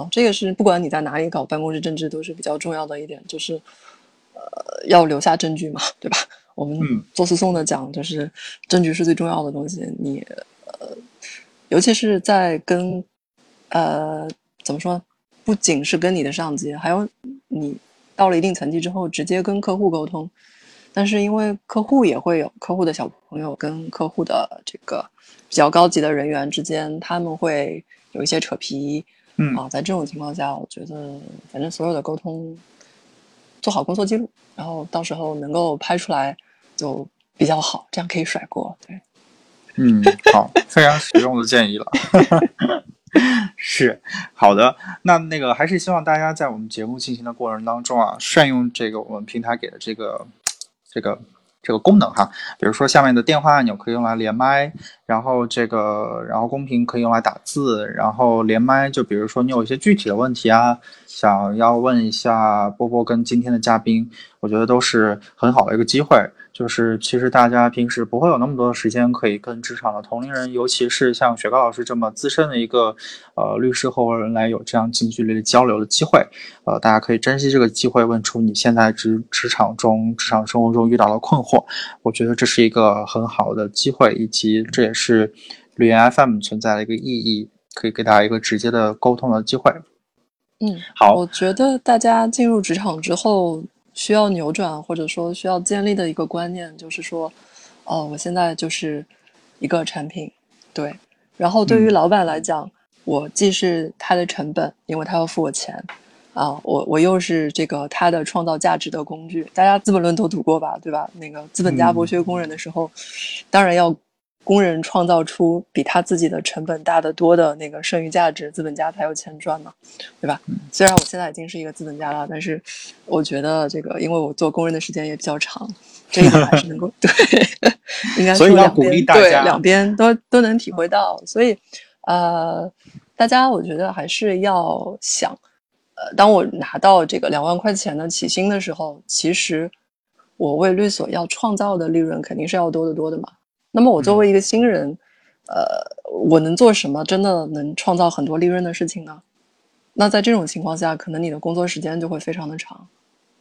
啊，这个是不管你在哪里搞办公室政治都是比较重要的一点，就是呃要留下证据嘛，对吧？我们做诉讼的讲，就是证据是最重要的东西。你呃，尤其是在跟呃怎么说，不仅是跟你的上级，还有你到了一定层级之后，直接跟客户沟通。但是因为客户也会有客户的小朋友跟客户的这个比较高级的人员之间，他们会有一些扯皮。嗯啊，在这种情况下，我觉得反正所有的沟通做好工作记录，然后到时候能够拍出来就比较好，这样可以甩锅。对，嗯，好，非常实用的建议了。是好的，那那个还是希望大家在我们节目进行的过程当中啊，善用这个我们平台给的这个这个。这个功能哈，比如说下面的电话按钮可以用来连麦，然后这个，然后公屏可以用来打字，然后连麦就比如说你有一些具体的问题啊，想要问一下波波跟今天的嘉宾，我觉得都是很好的一个机会。就是其实大家平时不会有那么多的时间可以跟职场的同龄人，尤其是像雪糕老师这么资深的一个呃律师合伙人来有这样近距离的交流的机会。呃，大家可以珍惜这个机会，问出你现在职职场中、职场生活中遇到的困惑。我觉得这是一个很好的机会，以及这也是绿言 FM 存在的一个意义，可以给大家一个直接的沟通的机会。嗯，好，我觉得大家进入职场之后。需要扭转或者说需要建立的一个观念，就是说，哦，我现在就是一个产品，对。然后对于老板来讲，我既是他的成本，因为他要付我钱，啊，我我又是这个他的创造价值的工具。大家《资本论》都读过吧，对吧？那个资本家剥削工人的时候，当然要。工人创造出比他自己的成本大得多的那个剩余价值，资本家才有钱赚嘛，对吧？虽然我现在已经是一个资本家了，但是我觉得这个，因为我做工人的时间也比较长，这一点还是能够 对，应该说两边对两边都都能体会到。所以，呃，大家我觉得还是要想，呃，当我拿到这个两万块钱的起薪的时候，其实我为律所要创造的利润肯定是要多得多的嘛。那么我作为一个新人，呃，我能做什么真的能创造很多利润的事情呢？那在这种情况下，可能你的工作时间就会非常的长，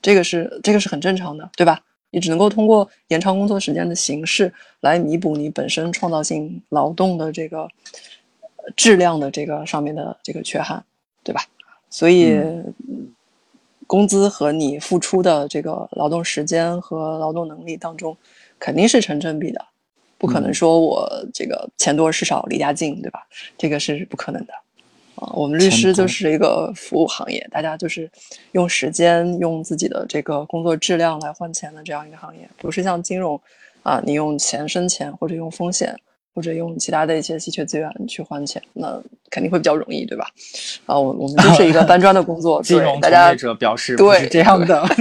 这个是这个是很正常的，对吧？你只能够通过延长工作时间的形式来弥补你本身创造性劳动的这个质量的这个上面的这个缺憾，对吧？所以，工资和你付出的这个劳动时间和劳动能力当中，肯定是成正比的。不可能说我这个钱多事少离家近，对吧？这个是不可能的啊。我们律师就是一个服务行业，大家就是用时间、用自己的这个工作质量来换钱的这样一个行业，不是像金融啊，你用钱生钱，或者用风险，或者用其他的一些稀缺资源去换钱，那肯定会比较容易，对吧？啊，我我们就是一个搬砖的工作，金融从业者表示对这样的。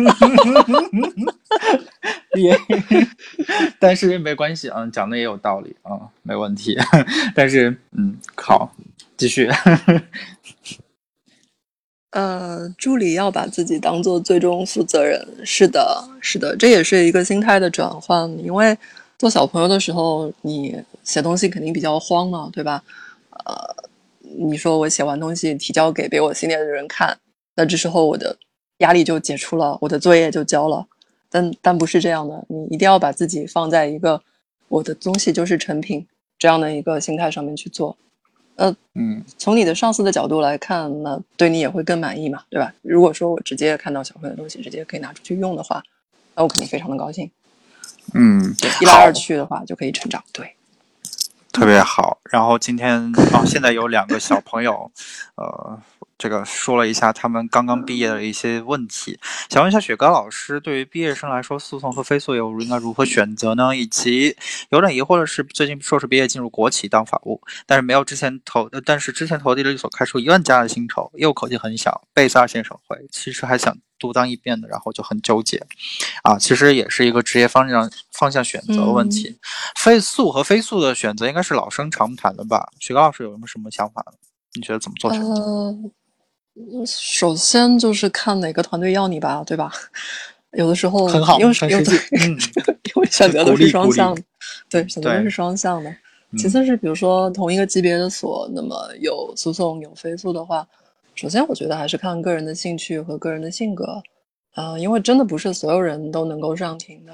也，但是没关系啊，讲的也有道理啊，没问题。但是，嗯，好，继续。呃，助理要把自己当做最终负责人，是的，是的，这也是一个心态的转换。因为做小朋友的时候，你写东西肯定比较慌嘛，对吧？呃，你说我写完东西提交给比我新年的人看，那这时候我的压力就解除了，我的作业就交了。但但不是这样的，你一定要把自己放在一个我的东西就是成品这样的一个心态上面去做。呃，嗯，从你的上司的角度来看，那对你也会更满意嘛，对吧？如果说我直接看到小朋友的东西，直接可以拿出去用的话，那我肯定非常的高兴。嗯，一来二去的话就可以成长，对，特别好。然后今天啊，现在有两个小朋友，呃。这个说了一下他们刚刚毕业的一些问题，想问一下雪糕老师，对于毕业生来说，诉讼和非诉业务应该如何选择呢？以及有点疑惑的是，最近硕士毕业进入国企当法务，但是没有之前投，但是之前投递的律所开出一万加的薪酬，业务口气很小，贝斯二线省会，其实还想独当一面的，然后就很纠结，啊，其实也是一个职业方向方向选择问题。非诉和非诉的选择应该是老生常谈的吧？雪糕老师有什么什么想法？你觉得怎么做选择？首先就是看哪个团队要你吧，对吧？有的时候很好，因为因为因为选择都是双向的，对，选择都是双向的。其次是比如说同一个级别的所，那么有诉讼有非诉的话，首先我觉得还是看个人的兴趣和个人的性格啊，因为真的不是所有人都能够上庭的。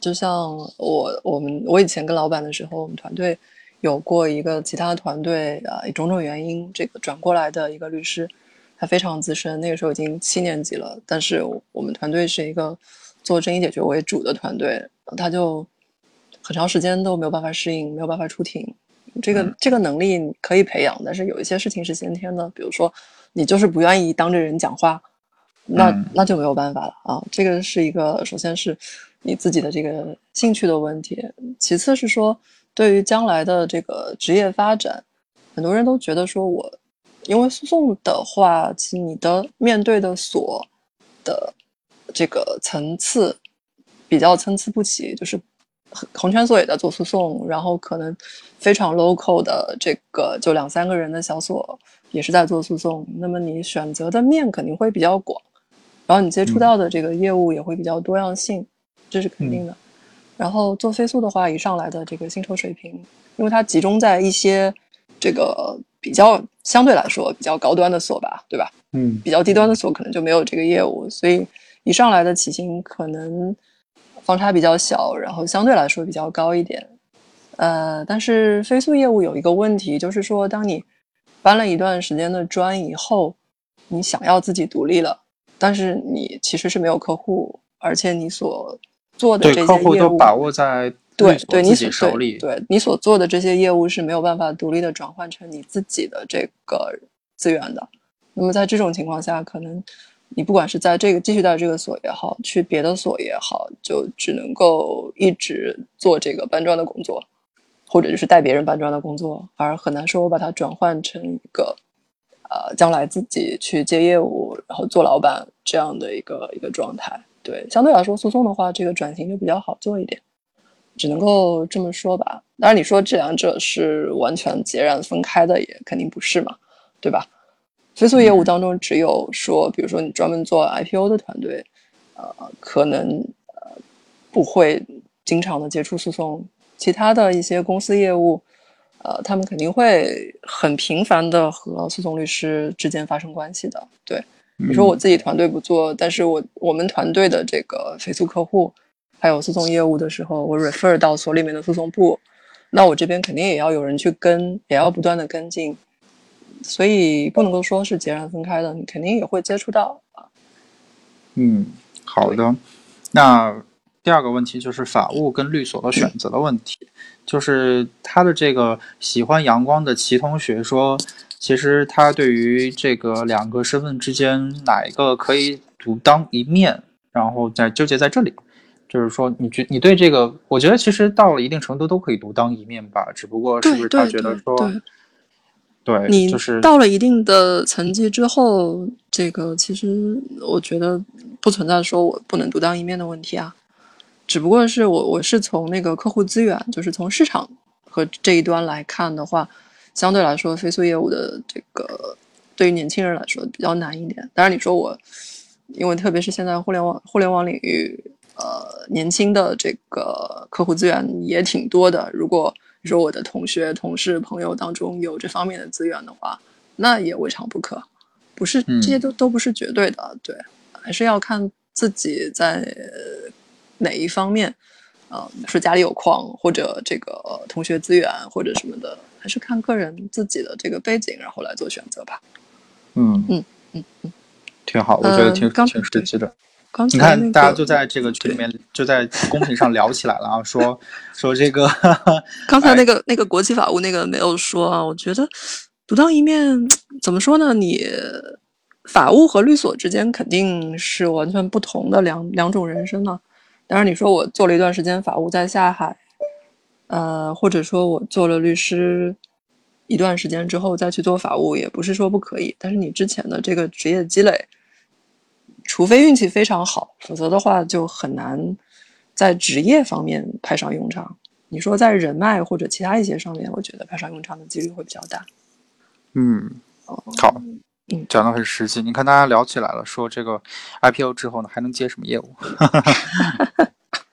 就像我我们我以前跟老板的时候，我们团队。有过一个其他团队啊，以种种原因这个转过来的一个律师，他非常资深，那个时候已经七年级了。但是我们团队是一个做争议解决为主的团队，他就很长时间都没有办法适应，没有办法出庭。这个这个能力可以培养，但是有一些事情是先天的，比如说你就是不愿意当着人讲话，那那就没有办法了啊。这个是一个，首先是你自己的这个兴趣的问题，其次是说。对于将来的这个职业发展，很多人都觉得说，我因为诉讼的话，其实你的面对的所的这个层次比较参差不齐，就是红圈所也在做诉讼，然后可能非常 local 的这个就两三个人的小所也是在做诉讼，那么你选择的面肯定会比较广，然后你接触到的这个业务也会比较多样性，这是肯定的。然后做飞速的话，一上来的这个薪酬水平，因为它集中在一些这个比较相对来说比较高端的所吧，对吧？嗯，比较低端的所可能就没有这个业务，所以一上来的起薪可能方差比较小，然后相对来说比较高一点。呃，但是飞速业务有一个问题，就是说当你搬了一段时间的砖以后，你想要自己独立了，但是你其实是没有客户，而且你所做的这些业务都把握在对对你手里，对你所做的这些业务是没有办法独立的转换成你自己的这个资源的。那么在这种情况下，可能你不管是在这个继续在这个所也好，去别的所也好，就只能够一直做这个搬砖的工作，或者就是带别人搬砖的工作，而很难说我把它转换成一个呃将来自己去接业务，然后做老板这样的一个一个状态。对，相对来说，诉讼的话，这个转型就比较好做一点，只能够这么说吧。当然，你说这两者是完全截然分开的，也肯定不是嘛，对吧？非诉业务当中，只有说，比如说你专门做 IPO 的团队，呃，可能呃不会经常的接触诉讼，其他的一些公司业务，呃，他们肯定会很频繁的和诉讼律师之间发生关系的，对。你说我自己团队不做，但是我我们团队的这个非诉客户，还有诉讼业务的时候，我 refer 到所里面的诉讼部，那我这边肯定也要有人去跟，也要不断的跟进，所以不能够说是截然分开的，你肯定也会接触到啊。嗯，好的。那第二个问题就是法务跟律所的选择的问题，就是他的这个喜欢阳光的齐同学说。其实他对于这个两个身份之间哪一个可以独当一面，然后在纠结在这里，就是说，你觉你对这个，我觉得其实到了一定程度都可以独当一面吧，只不过是不是他觉得说，对，你就是到了一定的层级之后，这个其实我觉得不存在说我不能独当一面的问题啊，只不过是我我是从那个客户资源，就是从市场和这一端来看的话。相对来说，飞速业务的这个对于年轻人来说比较难一点。当然，你说我，因为特别是现在互联网互联网领域，呃，年轻的这个客户资源也挺多的。如果你说我的同学、同事、朋友当中有这方面的资源的话，那也未尝不可。不是这些都都不是绝对的，对，还是要看自己在哪一方面。呃，说家里有矿，或者这个同学资源，或者什么的，还是看个人自己的这个背景，然后来做选择吧。嗯嗯嗯嗯，挺好，我觉得挺挺实际的。刚你看，大家就在这个群里面，就在公屏上聊起来了啊，说说这个。刚才那个那个国际法务那个没有说啊，我觉得独当一面怎么说呢？你法务和律所之间肯定是完全不同的两两种人生呢。当然，你说我做了一段时间法务在下海，呃，或者说我做了律师一段时间之后再去做法务，也不是说不可以。但是你之前的这个职业积累，除非运气非常好，否则的话就很难在职业方面派上用场。你说在人脉或者其他一些上面，我觉得派上用场的几率会比较大。嗯，好，嗯，讲的很实际。你看大家聊起来了，说这个 IPO 之后呢，还能接什么业务？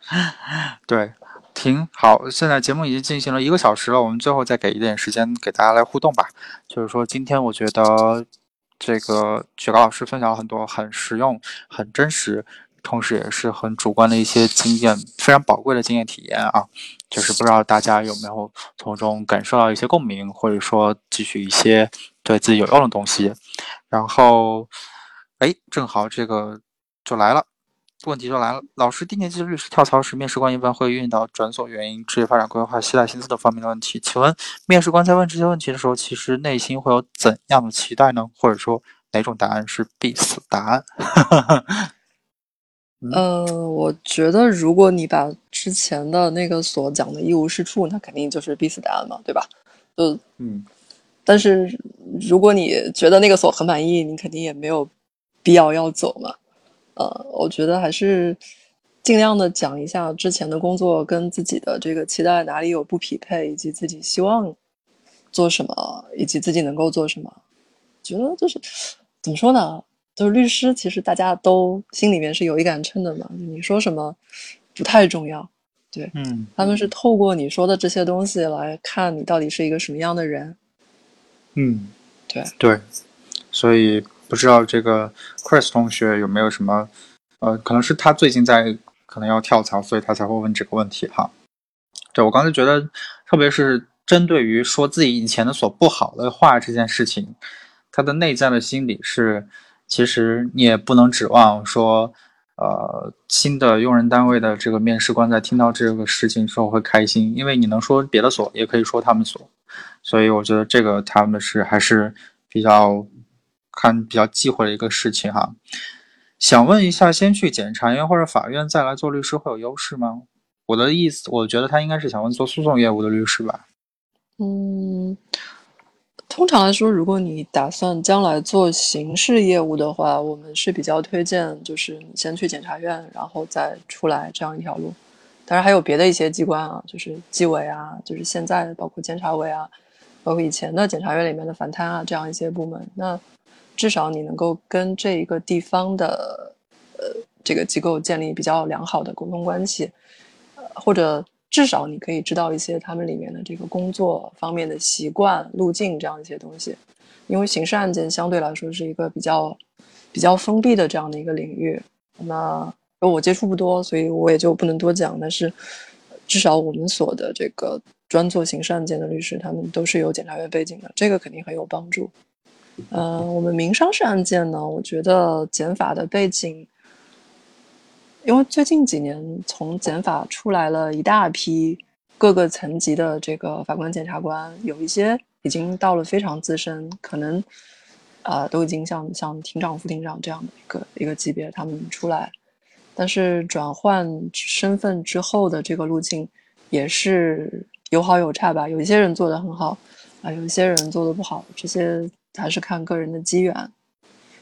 对，挺好。现在节目已经进行了一个小时了，我们最后再给一点时间给大家来互动吧。就是说，今天我觉得这个雪糕老师分享了很多很实用、很真实。同时也是很主观的一些经验，非常宝贵的经验体验啊，就是不知道大家有没有从中感受到一些共鸣，或者说汲取一些对自己有用的东西。然后，哎，正好这个就来了，问题就来了。老师，低年级的律师跳槽时，面试官一般会遇到转所原因、职业发展规划、期待薪资等方面的问题。请问，面试官在问这些问题的时候，其实内心会有怎样的期待呢？或者说，哪种答案是必死答案？呃，我觉得如果你把之前的那个所讲的一无是处，那肯定就是必死答案嘛，对吧？就嗯，但是如果你觉得那个所很满意，你肯定也没有必要要走嘛。呃，我觉得还是尽量的讲一下之前的工作跟自己的这个期待哪里有不匹配，以及自己希望做什么，以及自己能够做什么。觉得就是怎么说呢？就是律师，其实大家都心里面是有一杆秤的嘛。你说什么不太重要，对，嗯，他们是透过你说的这些东西来看你到底是一个什么样的人。嗯，对对，所以不知道这个 Chris 同学有没有什么，呃，可能是他最近在可能要跳槽，所以他才会问这个问题哈。对我刚才觉得，特别是针对于说自己以前的所不好的话这件事情，他的内在的心理是。其实你也不能指望说，呃，新的用人单位的这个面试官在听到这个事情之后会开心，因为你能说别的所，也可以说他们所，所以我觉得这个他们是还是比较看比较忌讳的一个事情哈。想问一下，先去检察院或者法院再来做律师会有优势吗？我的意思，我觉得他应该是想问做诉讼业务的律师吧。嗯。通常来说，如果你打算将来做刑事业务的话，我们是比较推荐，就是你先去检察院，然后再出来这样一条路。当然还有别的一些机关啊，就是纪委啊，就是现在包括监察委啊，包括以前的检察院里面的反贪啊这样一些部门。那至少你能够跟这一个地方的呃这个机构建立比较良好的沟通关系，呃或者。至少你可以知道一些他们里面的这个工作方面的习惯、路径这样一些东西，因为刑事案件相对来说是一个比较比较封闭的这样的一个领域。那我接触不多，所以我也就不能多讲。但是至少我们所的这个专做刑事案件的律师，他们都是有检察院背景的，这个肯定很有帮助。呃，我们民商事案件呢，我觉得减法的背景。因为最近几年，从减法出来了一大批各个层级的这个法官、检察官，有一些已经到了非常资深，可能啊都已经像像庭长、副庭长这样的一个一个级别，他们出来。但是转换身份之后的这个路径也是有好有差吧，有一些人做的很好啊，有一些人做的不好，这些还是看个人的机缘，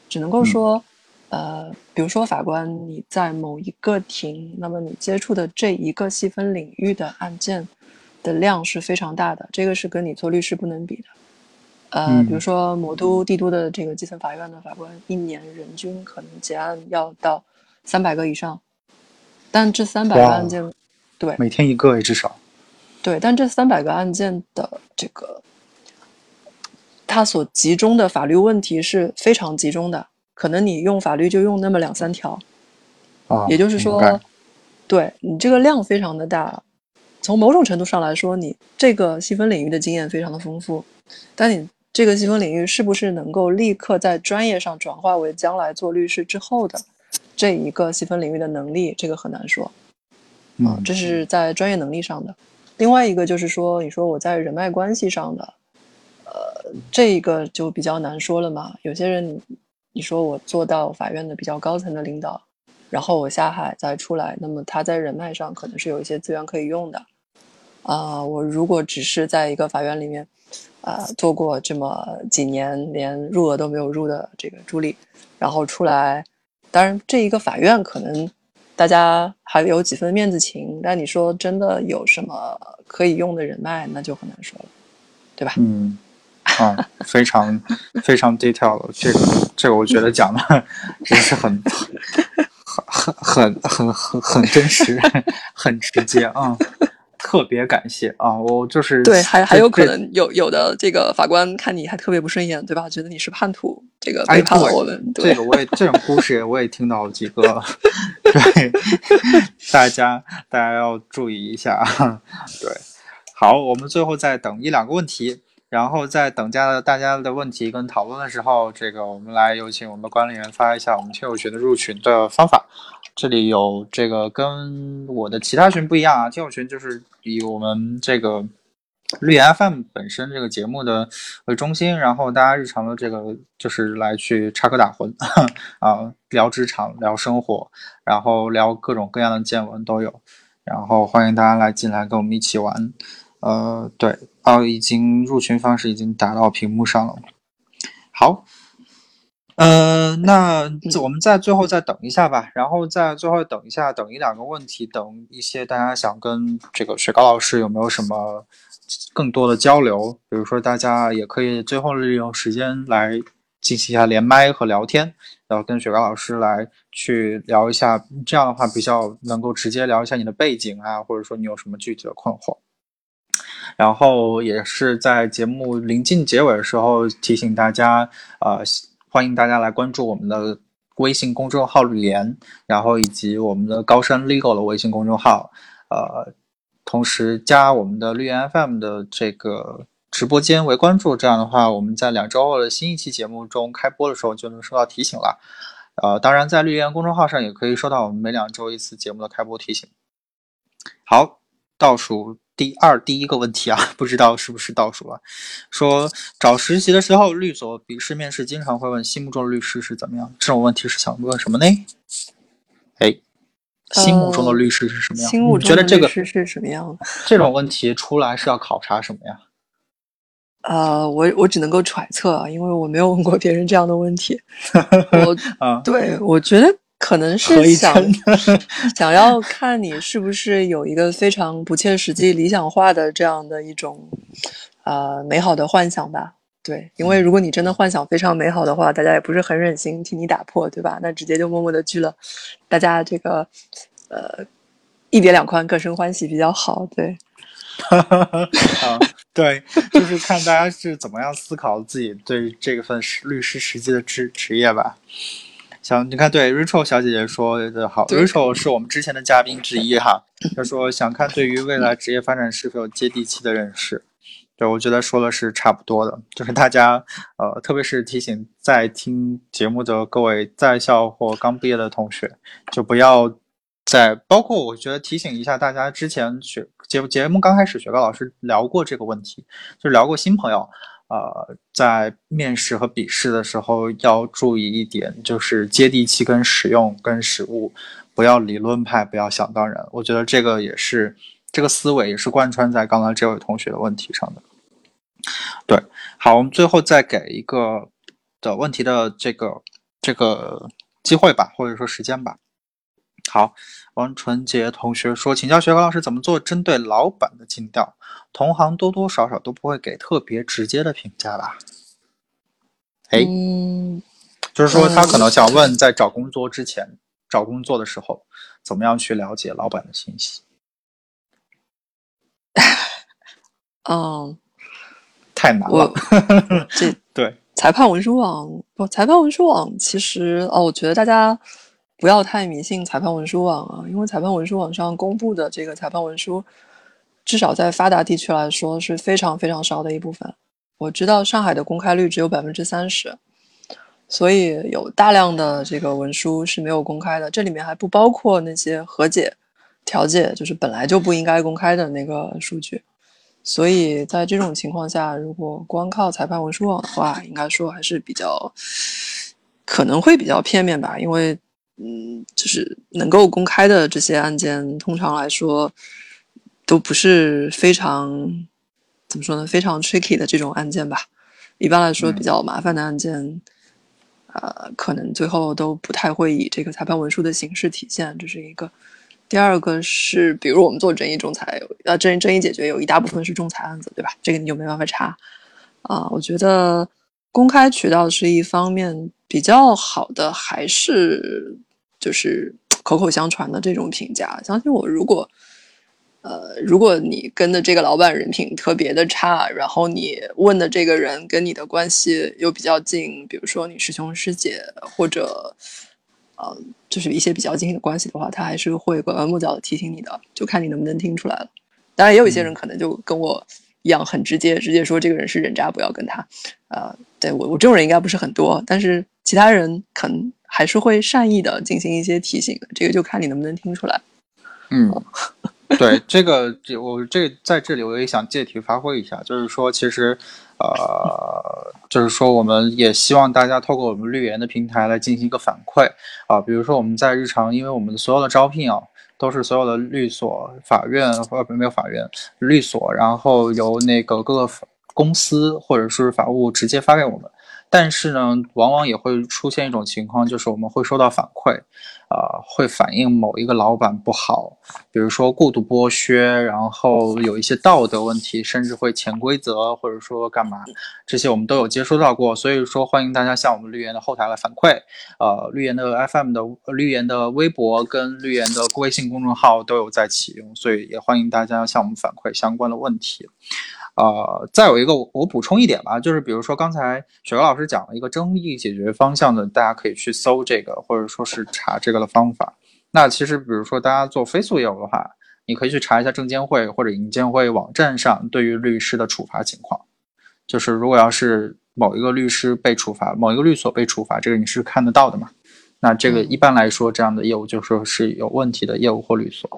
只能够说。呃，比如说法官，你在某一个庭，那么你接触的这一个细分领域的案件的量是非常大的，这个是跟你做律师不能比的。呃，比如说某都、帝都的这个基层法院的法官，一年人均可能结案要到三百个以上，但这三百个案件，对，每天一个也至少。对，但这三百个案件的这个，它所集中的法律问题是非常集中的。可能你用法律就用那么两三条，啊，也就是说，对你这个量非常的大。从某种程度上来说，你这个细分领域的经验非常的丰富，但你这个细分领域是不是能够立刻在专业上转化为将来做律师之后的这一个细分领域的能力，这个很难说。啊，这是在专业能力上的。另外一个就是说，你说我在人脉关系上的，呃，这一个就比较难说了嘛。有些人，你说我做到法院的比较高层的领导，然后我下海再出来，那么他在人脉上可能是有一些资源可以用的。啊，我如果只是在一个法院里面，啊，做过这么几年，连入额都没有入的这个助理，然后出来，当然这一个法院可能大家还有几分面子情，但你说真的有什么可以用的人脉，那就很难说了，对吧？嗯，啊，非常非常 detail 了，这个这个我觉得讲的 真是很很很很很很真实，很直接啊。特别感谢啊！我就是对，还还有可能有有的这个法官看你还特别不顺眼，对吧？觉得你是叛徒，这个背叛了我们。这个我也这种故事我也听到几个，对，大家大家要注意一下啊！对，好，我们最后再等一两个问题，然后在等加大家的问题跟讨论的时候，这个我们来有请我们的管理员发一下我们听友群的入群的方法。这里有这个跟我的其他群不一样啊，听友群就是以我们这个绿岩 FM 本身这个节目的为中心，然后大家日常的这个就是来去插科打诨啊，聊职场、聊生活，然后聊各种各样的见闻都有，然后欢迎大家来进来跟我们一起玩。呃，对，哦，已经入群方式已经打到屏幕上了，好。呃，那我们在最后再等一下吧，然后再最后等一下，等一两个问题，等一些大家想跟这个雪糕老师有没有什么更多的交流？比如说，大家也可以最后利用时间来进行一下连麦和聊天，然后跟雪糕老师来去聊一下，这样的话比较能够直接聊一下你的背景啊，或者说你有什么具体的困惑。然后也是在节目临近结尾的时候提醒大家，呃。欢迎大家来关注我们的微信公众号“绿联”，然后以及我们的高山 Legal 的微信公众号，呃，同时加我们的绿联 FM 的这个直播间为关注。这样的话，我们在两周后的新一期节目中开播的时候就能收到提醒了。呃，当然在绿联公众号上也可以收到我们每两周一次节目的开播提醒。好，倒数。第二第一个问题啊，不知道是不是倒数了。说找实习的时候，律所笔试面试经常会问心目中的律师是怎么样。这种问题是想问什么呢？哎，心目中的律师是什么样？心目中的律师是什么样的？这种问题出来是要考察什么呀？呃，我我只能够揣测啊，因为我没有问过别人这样的问题。我啊，对我觉得。可能是想想要看你是不是有一个非常不切实际、理想化的这样的一种呃美好的幻想吧。对，因为如果你真的幻想非常美好的话，大家也不是很忍心替你打破，对吧？那直接就默默的拒了，大家这个呃一别两宽，各生欢喜比较好。对，啊，对，就是看大家是怎么样思考自己对这份律师实际的职职业吧。想你看，对 Rachel 小姐姐说的好，Rachel 是我们之前的嘉宾之一哈。她说想看对于未来职业发展是否有接地气的认识。对我觉得说的是差不多的，就是大家呃，特别是提醒在听节目的各位在校或刚毕业的同学，就不要在包括我觉得提醒一下大家，之前学节节目刚开始，雪糕老师聊过这个问题，就聊过新朋友。呃，在面试和笔试的时候要注意一点，就是接地气、跟实用、跟实务，不要理论派，不要想当然。我觉得这个也是这个思维也是贯穿在刚刚这位同学的问题上的。对，好，我们最后再给一个的问题的这个这个机会吧，或者说时间吧。好，王纯洁同学说，请教学高老师怎么做针对老板的尽调。同行多多少少都不会给特别直接的评价吧？哎，就是说他可能想问，在找工作之前，找工作的时候，怎么样去了解老板的信息？嗯，太难了。这对裁判文书网不？裁判文书网其实哦，我觉得大家不要太迷信裁判文书网啊，因为裁判文书网上公布的这个裁判文书。至少在发达地区来说是非常非常少的一部分。我知道上海的公开率只有百分之三十，所以有大量的这个文书是没有公开的。这里面还不包括那些和解、调解，就是本来就不应该公开的那个数据。所以在这种情况下，如果光靠裁判文书网的话，应该说还是比较可能会比较片面吧，因为嗯，就是能够公开的这些案件，通常来说都不是非常怎么说呢，非常 tricky 的这种案件吧。一般来说，比较麻烦的案件，呃，可能最后都不太会以这个裁判文书的形式体现，这是一个。第二个是，比如我们做争议仲裁，呃，争争议解决有一大部分是仲裁案子，对吧？这个你就没办法查啊。我觉得公开渠道是一方面比较好的，还是就是口口相传的这种评价。相信我，如果呃，如果你跟的这个老板人品特别的差，然后你问的这个人跟你的关系又比较近，比如说你师兄师姐或者。呃，就是一些比较近的关系的话，他还是会拐弯抹角的提醒你的，就看你能不能听出来了。当然，也有一些人可能就跟我一样很直接，直接说这个人是人渣，不要跟他。呃，对我我这种人应该不是很多，但是其他人可能还是会善意的进行一些提醒，这个就看你能不能听出来。嗯。对这个这，我这在这里我也想借题发挥一下，就是说，其实，呃，就是说，我们也希望大家透过我们绿源的平台来进行一个反馈啊，比如说我们在日常，因为我们所有的招聘啊，都是所有的律所、法院或者没有法院律所，然后由那个各个公司或者是法务直接发给我们。但是呢，往往也会出现一种情况，就是我们会收到反馈，呃，会反映某一个老板不好，比如说过度剥削，然后有一些道德问题，甚至会潜规则，或者说干嘛，这些我们都有接收到过。所以说，欢迎大家向我们绿源的后台来反馈。呃，绿源的 FM 的绿源的微博跟绿源的微信公众号都有在启用，所以也欢迎大家向我们反馈相关的问题。呃，再有一个，我补充一点吧，就是比如说刚才雪糕老师讲了一个争议解决方向的，大家可以去搜这个，或者说是查这个的方法。那其实，比如说大家做非诉业务的话，你可以去查一下证监会或者银监会网站上对于律师的处罚情况。就是如果要是某一个律师被处罚，某一个律所被处罚，这个你是看得到的嘛？那这个一般来说，这样的业务就说是有问题的业务或律所。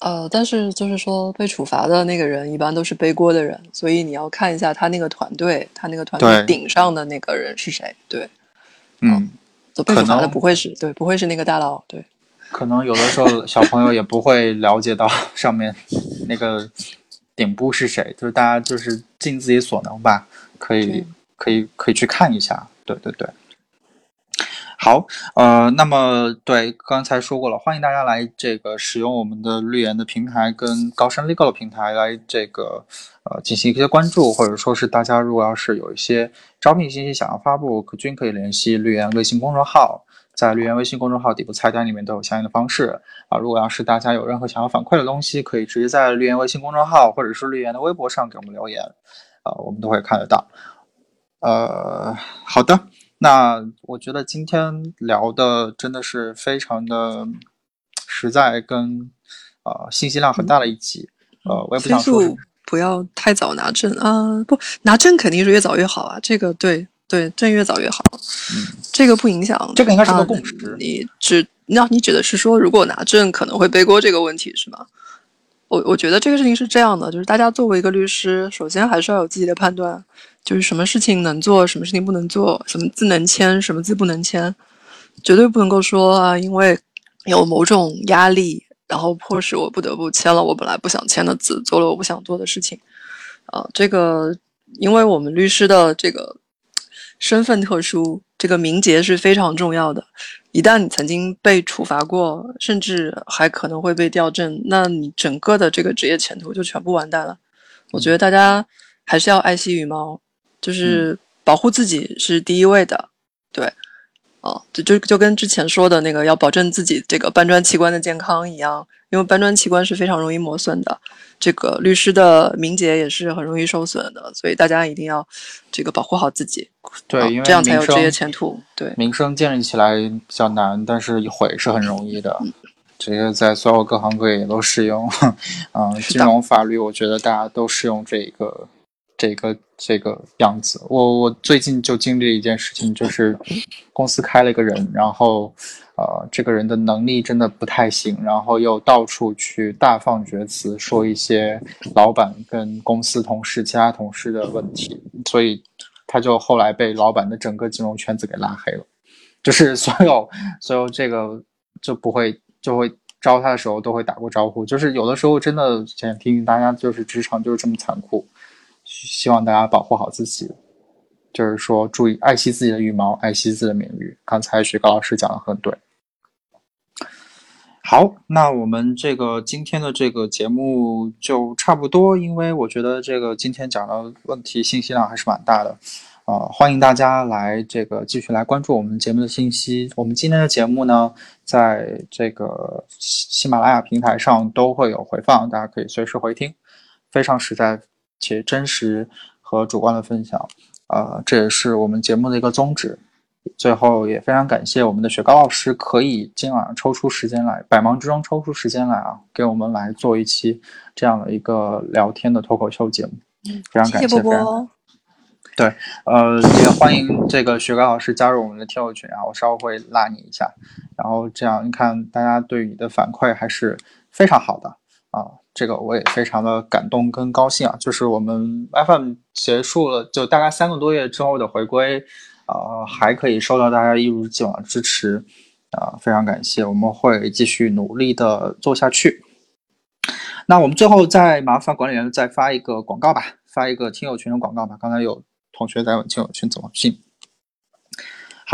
呃，但是就是说被处罚的那个人一般都是背锅的人，所以你要看一下他那个团队，他那个团队顶上的那个人是谁。对，嗯，被处罚的不会是对，不会是那个大佬。对，可能有的时候小朋友也不会了解到 上面那个顶部是谁，就是大家就是尽自己所能吧，可以可以可以去看一下。对对对。好，呃，那么对刚才说过了，欢迎大家来这个使用我们的绿源的平台跟高山 legal 的平台来这个呃进行一些关注，或者说是大家如果要是有一些招聘信息想要发布，可均可以联系绿源微信公众号，在绿源微信公众号底部菜单里面都有相应的方式啊。如果要是大家有任何想要反馈的东西，可以直接在绿源微信公众号或者是绿源的微博上给我们留言，啊，我们都会看得到。呃，好的。那我觉得今天聊的真的是非常的实在，跟呃信息量很大的一集。呃，我也不想说不要太早拿证啊，不拿证肯定是越早越好啊。这个对对，证越早越好。嗯，这个不影响。这个应该是个共识。你指那你指的是说，如果拿证可能会背锅这个问题是吗？我我觉得这个事情是这样的，就是大家作为一个律师，首先还是要有自己的判断。就是什么事情能做，什么事情不能做，什么字能签，什么字不能签，绝对不能够说啊，因为有某种压力，然后迫使我不得不签了我本来不想签的字，做了我不想做的事情。啊，这个，因为我们律师的这个身份特殊，这个名节是非常重要的。一旦你曾经被处罚过，甚至还可能会被调正，那你整个的这个职业前途就全部完蛋了。我觉得大家还是要爱惜羽毛。就是保护自己是第一位的，对，哦，就就就跟之前说的那个要保证自己这个搬砖器官的健康一样，因为搬砖器官是非常容易磨损的，这个律师的名节也是很容易受损的，所以大家一定要这个保护好自己，对，因为这样才有职业前途。对，名声建立起来比较难，但是毁是很容易的，这个在所有各行各业都适用，嗯，金融法律我觉得大家都适用这一个。这个这个样子，我我最近就经历了一件事情，就是公司开了一个人，然后呃，这个人的能力真的不太行，然后又到处去大放厥词，说一些老板跟公司同事、其他同事的问题，所以他就后来被老板的整个金融圈子给拉黑了，就是 所有所有这个就不会就会招他的时候都会打过招呼，就是有的时候真的想提醒大家，就是职场就是这么残酷，希望大家保护好自己。就是说，注意爱惜自己的羽毛，爱惜自己的名誉。刚才雪糕老师讲的很对。好，那我们这个今天的这个节目就差不多，因为我觉得这个今天讲的问题信息量还是蛮大的，啊，欢迎大家来这个继续来关注我们节目的信息。我们今天的节目呢，在这个喜马拉雅平台上都会有回放，大家可以随时回听，非常实在且真实和主观的分享。呃，这也是我们节目的一个宗旨。最后也非常感谢我们的雪糕老师，可以今晚上抽出时间来，百忙之中抽出时间来啊，给我们来做一期这样的一个聊天的脱口秀节目。非常感谢，谢波波。对，呃，也欢迎这个雪糕老师加入我们的听友群啊，我稍后会拉你一下。然后这样，你看大家对你的反馈还是非常好的啊。这个我也非常的感动跟高兴啊，就是我们 FM 结束了，就大概三个多月之后的回归，呃，还可以收到大家一如既往的支持，啊，非常感谢，我们会继续努力的做下去。那我们最后再麻烦管理员再发一个广告吧，发一个听友群的广告吧。刚才有同学在问听友群怎么进。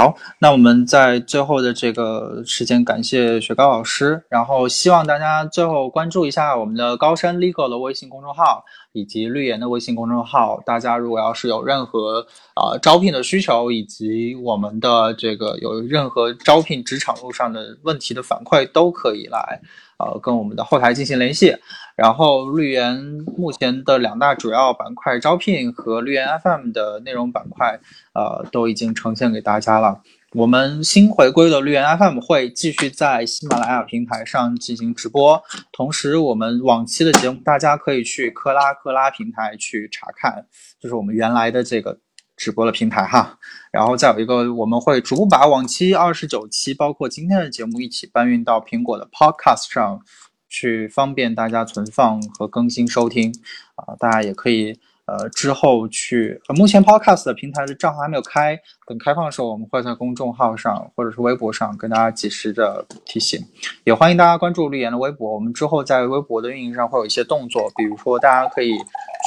好，那我们在最后的这个时间，感谢雪糕老师，然后希望大家最后关注一下我们的高山 legal 的微信公众号以及绿岩的微信公众号。大家如果要是有任何啊招聘的需求，以及我们的这个有任何招聘职场路上的问题的反馈，都可以来。呃，跟我们的后台进行联系，然后绿源目前的两大主要板块招聘和绿源 FM 的内容板块，呃，都已经呈现给大家了。我们新回归的绿源 FM 会继续在喜马拉雅平台上进行直播，同时我们往期的节目大家可以去克拉克拉平台去查看，就是我们原来的这个。直播的平台哈，然后再有一个，我们会逐步把往期二十九期，包括今天的节目一起搬运到苹果的 Podcast 上去，方便大家存放和更新收听啊。大家也可以呃之后去，目前 Podcast 的平台的账号还没有开，等开放的时候，我们会在公众号上或者是微博上跟大家及时的提醒。也欢迎大家关注绿岩的微博，我们之后在微博的运营上会有一些动作，比如说大家可以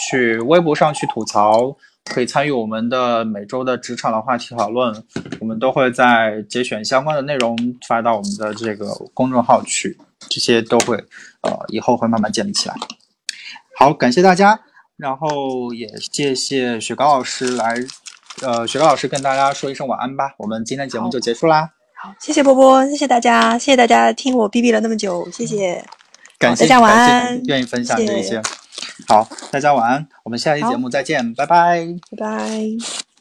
去微博上去吐槽。可以参与我们的每周的职场的话题讨论，我们都会在节选相关的内容发到我们的这个公众号去，这些都会呃以后会慢慢建立起来。好，感谢大家，然后也谢谢雪糕老师来，呃，雪糕老师跟大家说一声晚安吧，我们今天节目就结束啦。好，谢谢波波，谢谢大家，谢谢大家听我哔哔了那么久，谢谢，感谢大家晚安，愿意分享这些。好，大家晚安，我们下期节目再见，拜拜，拜拜。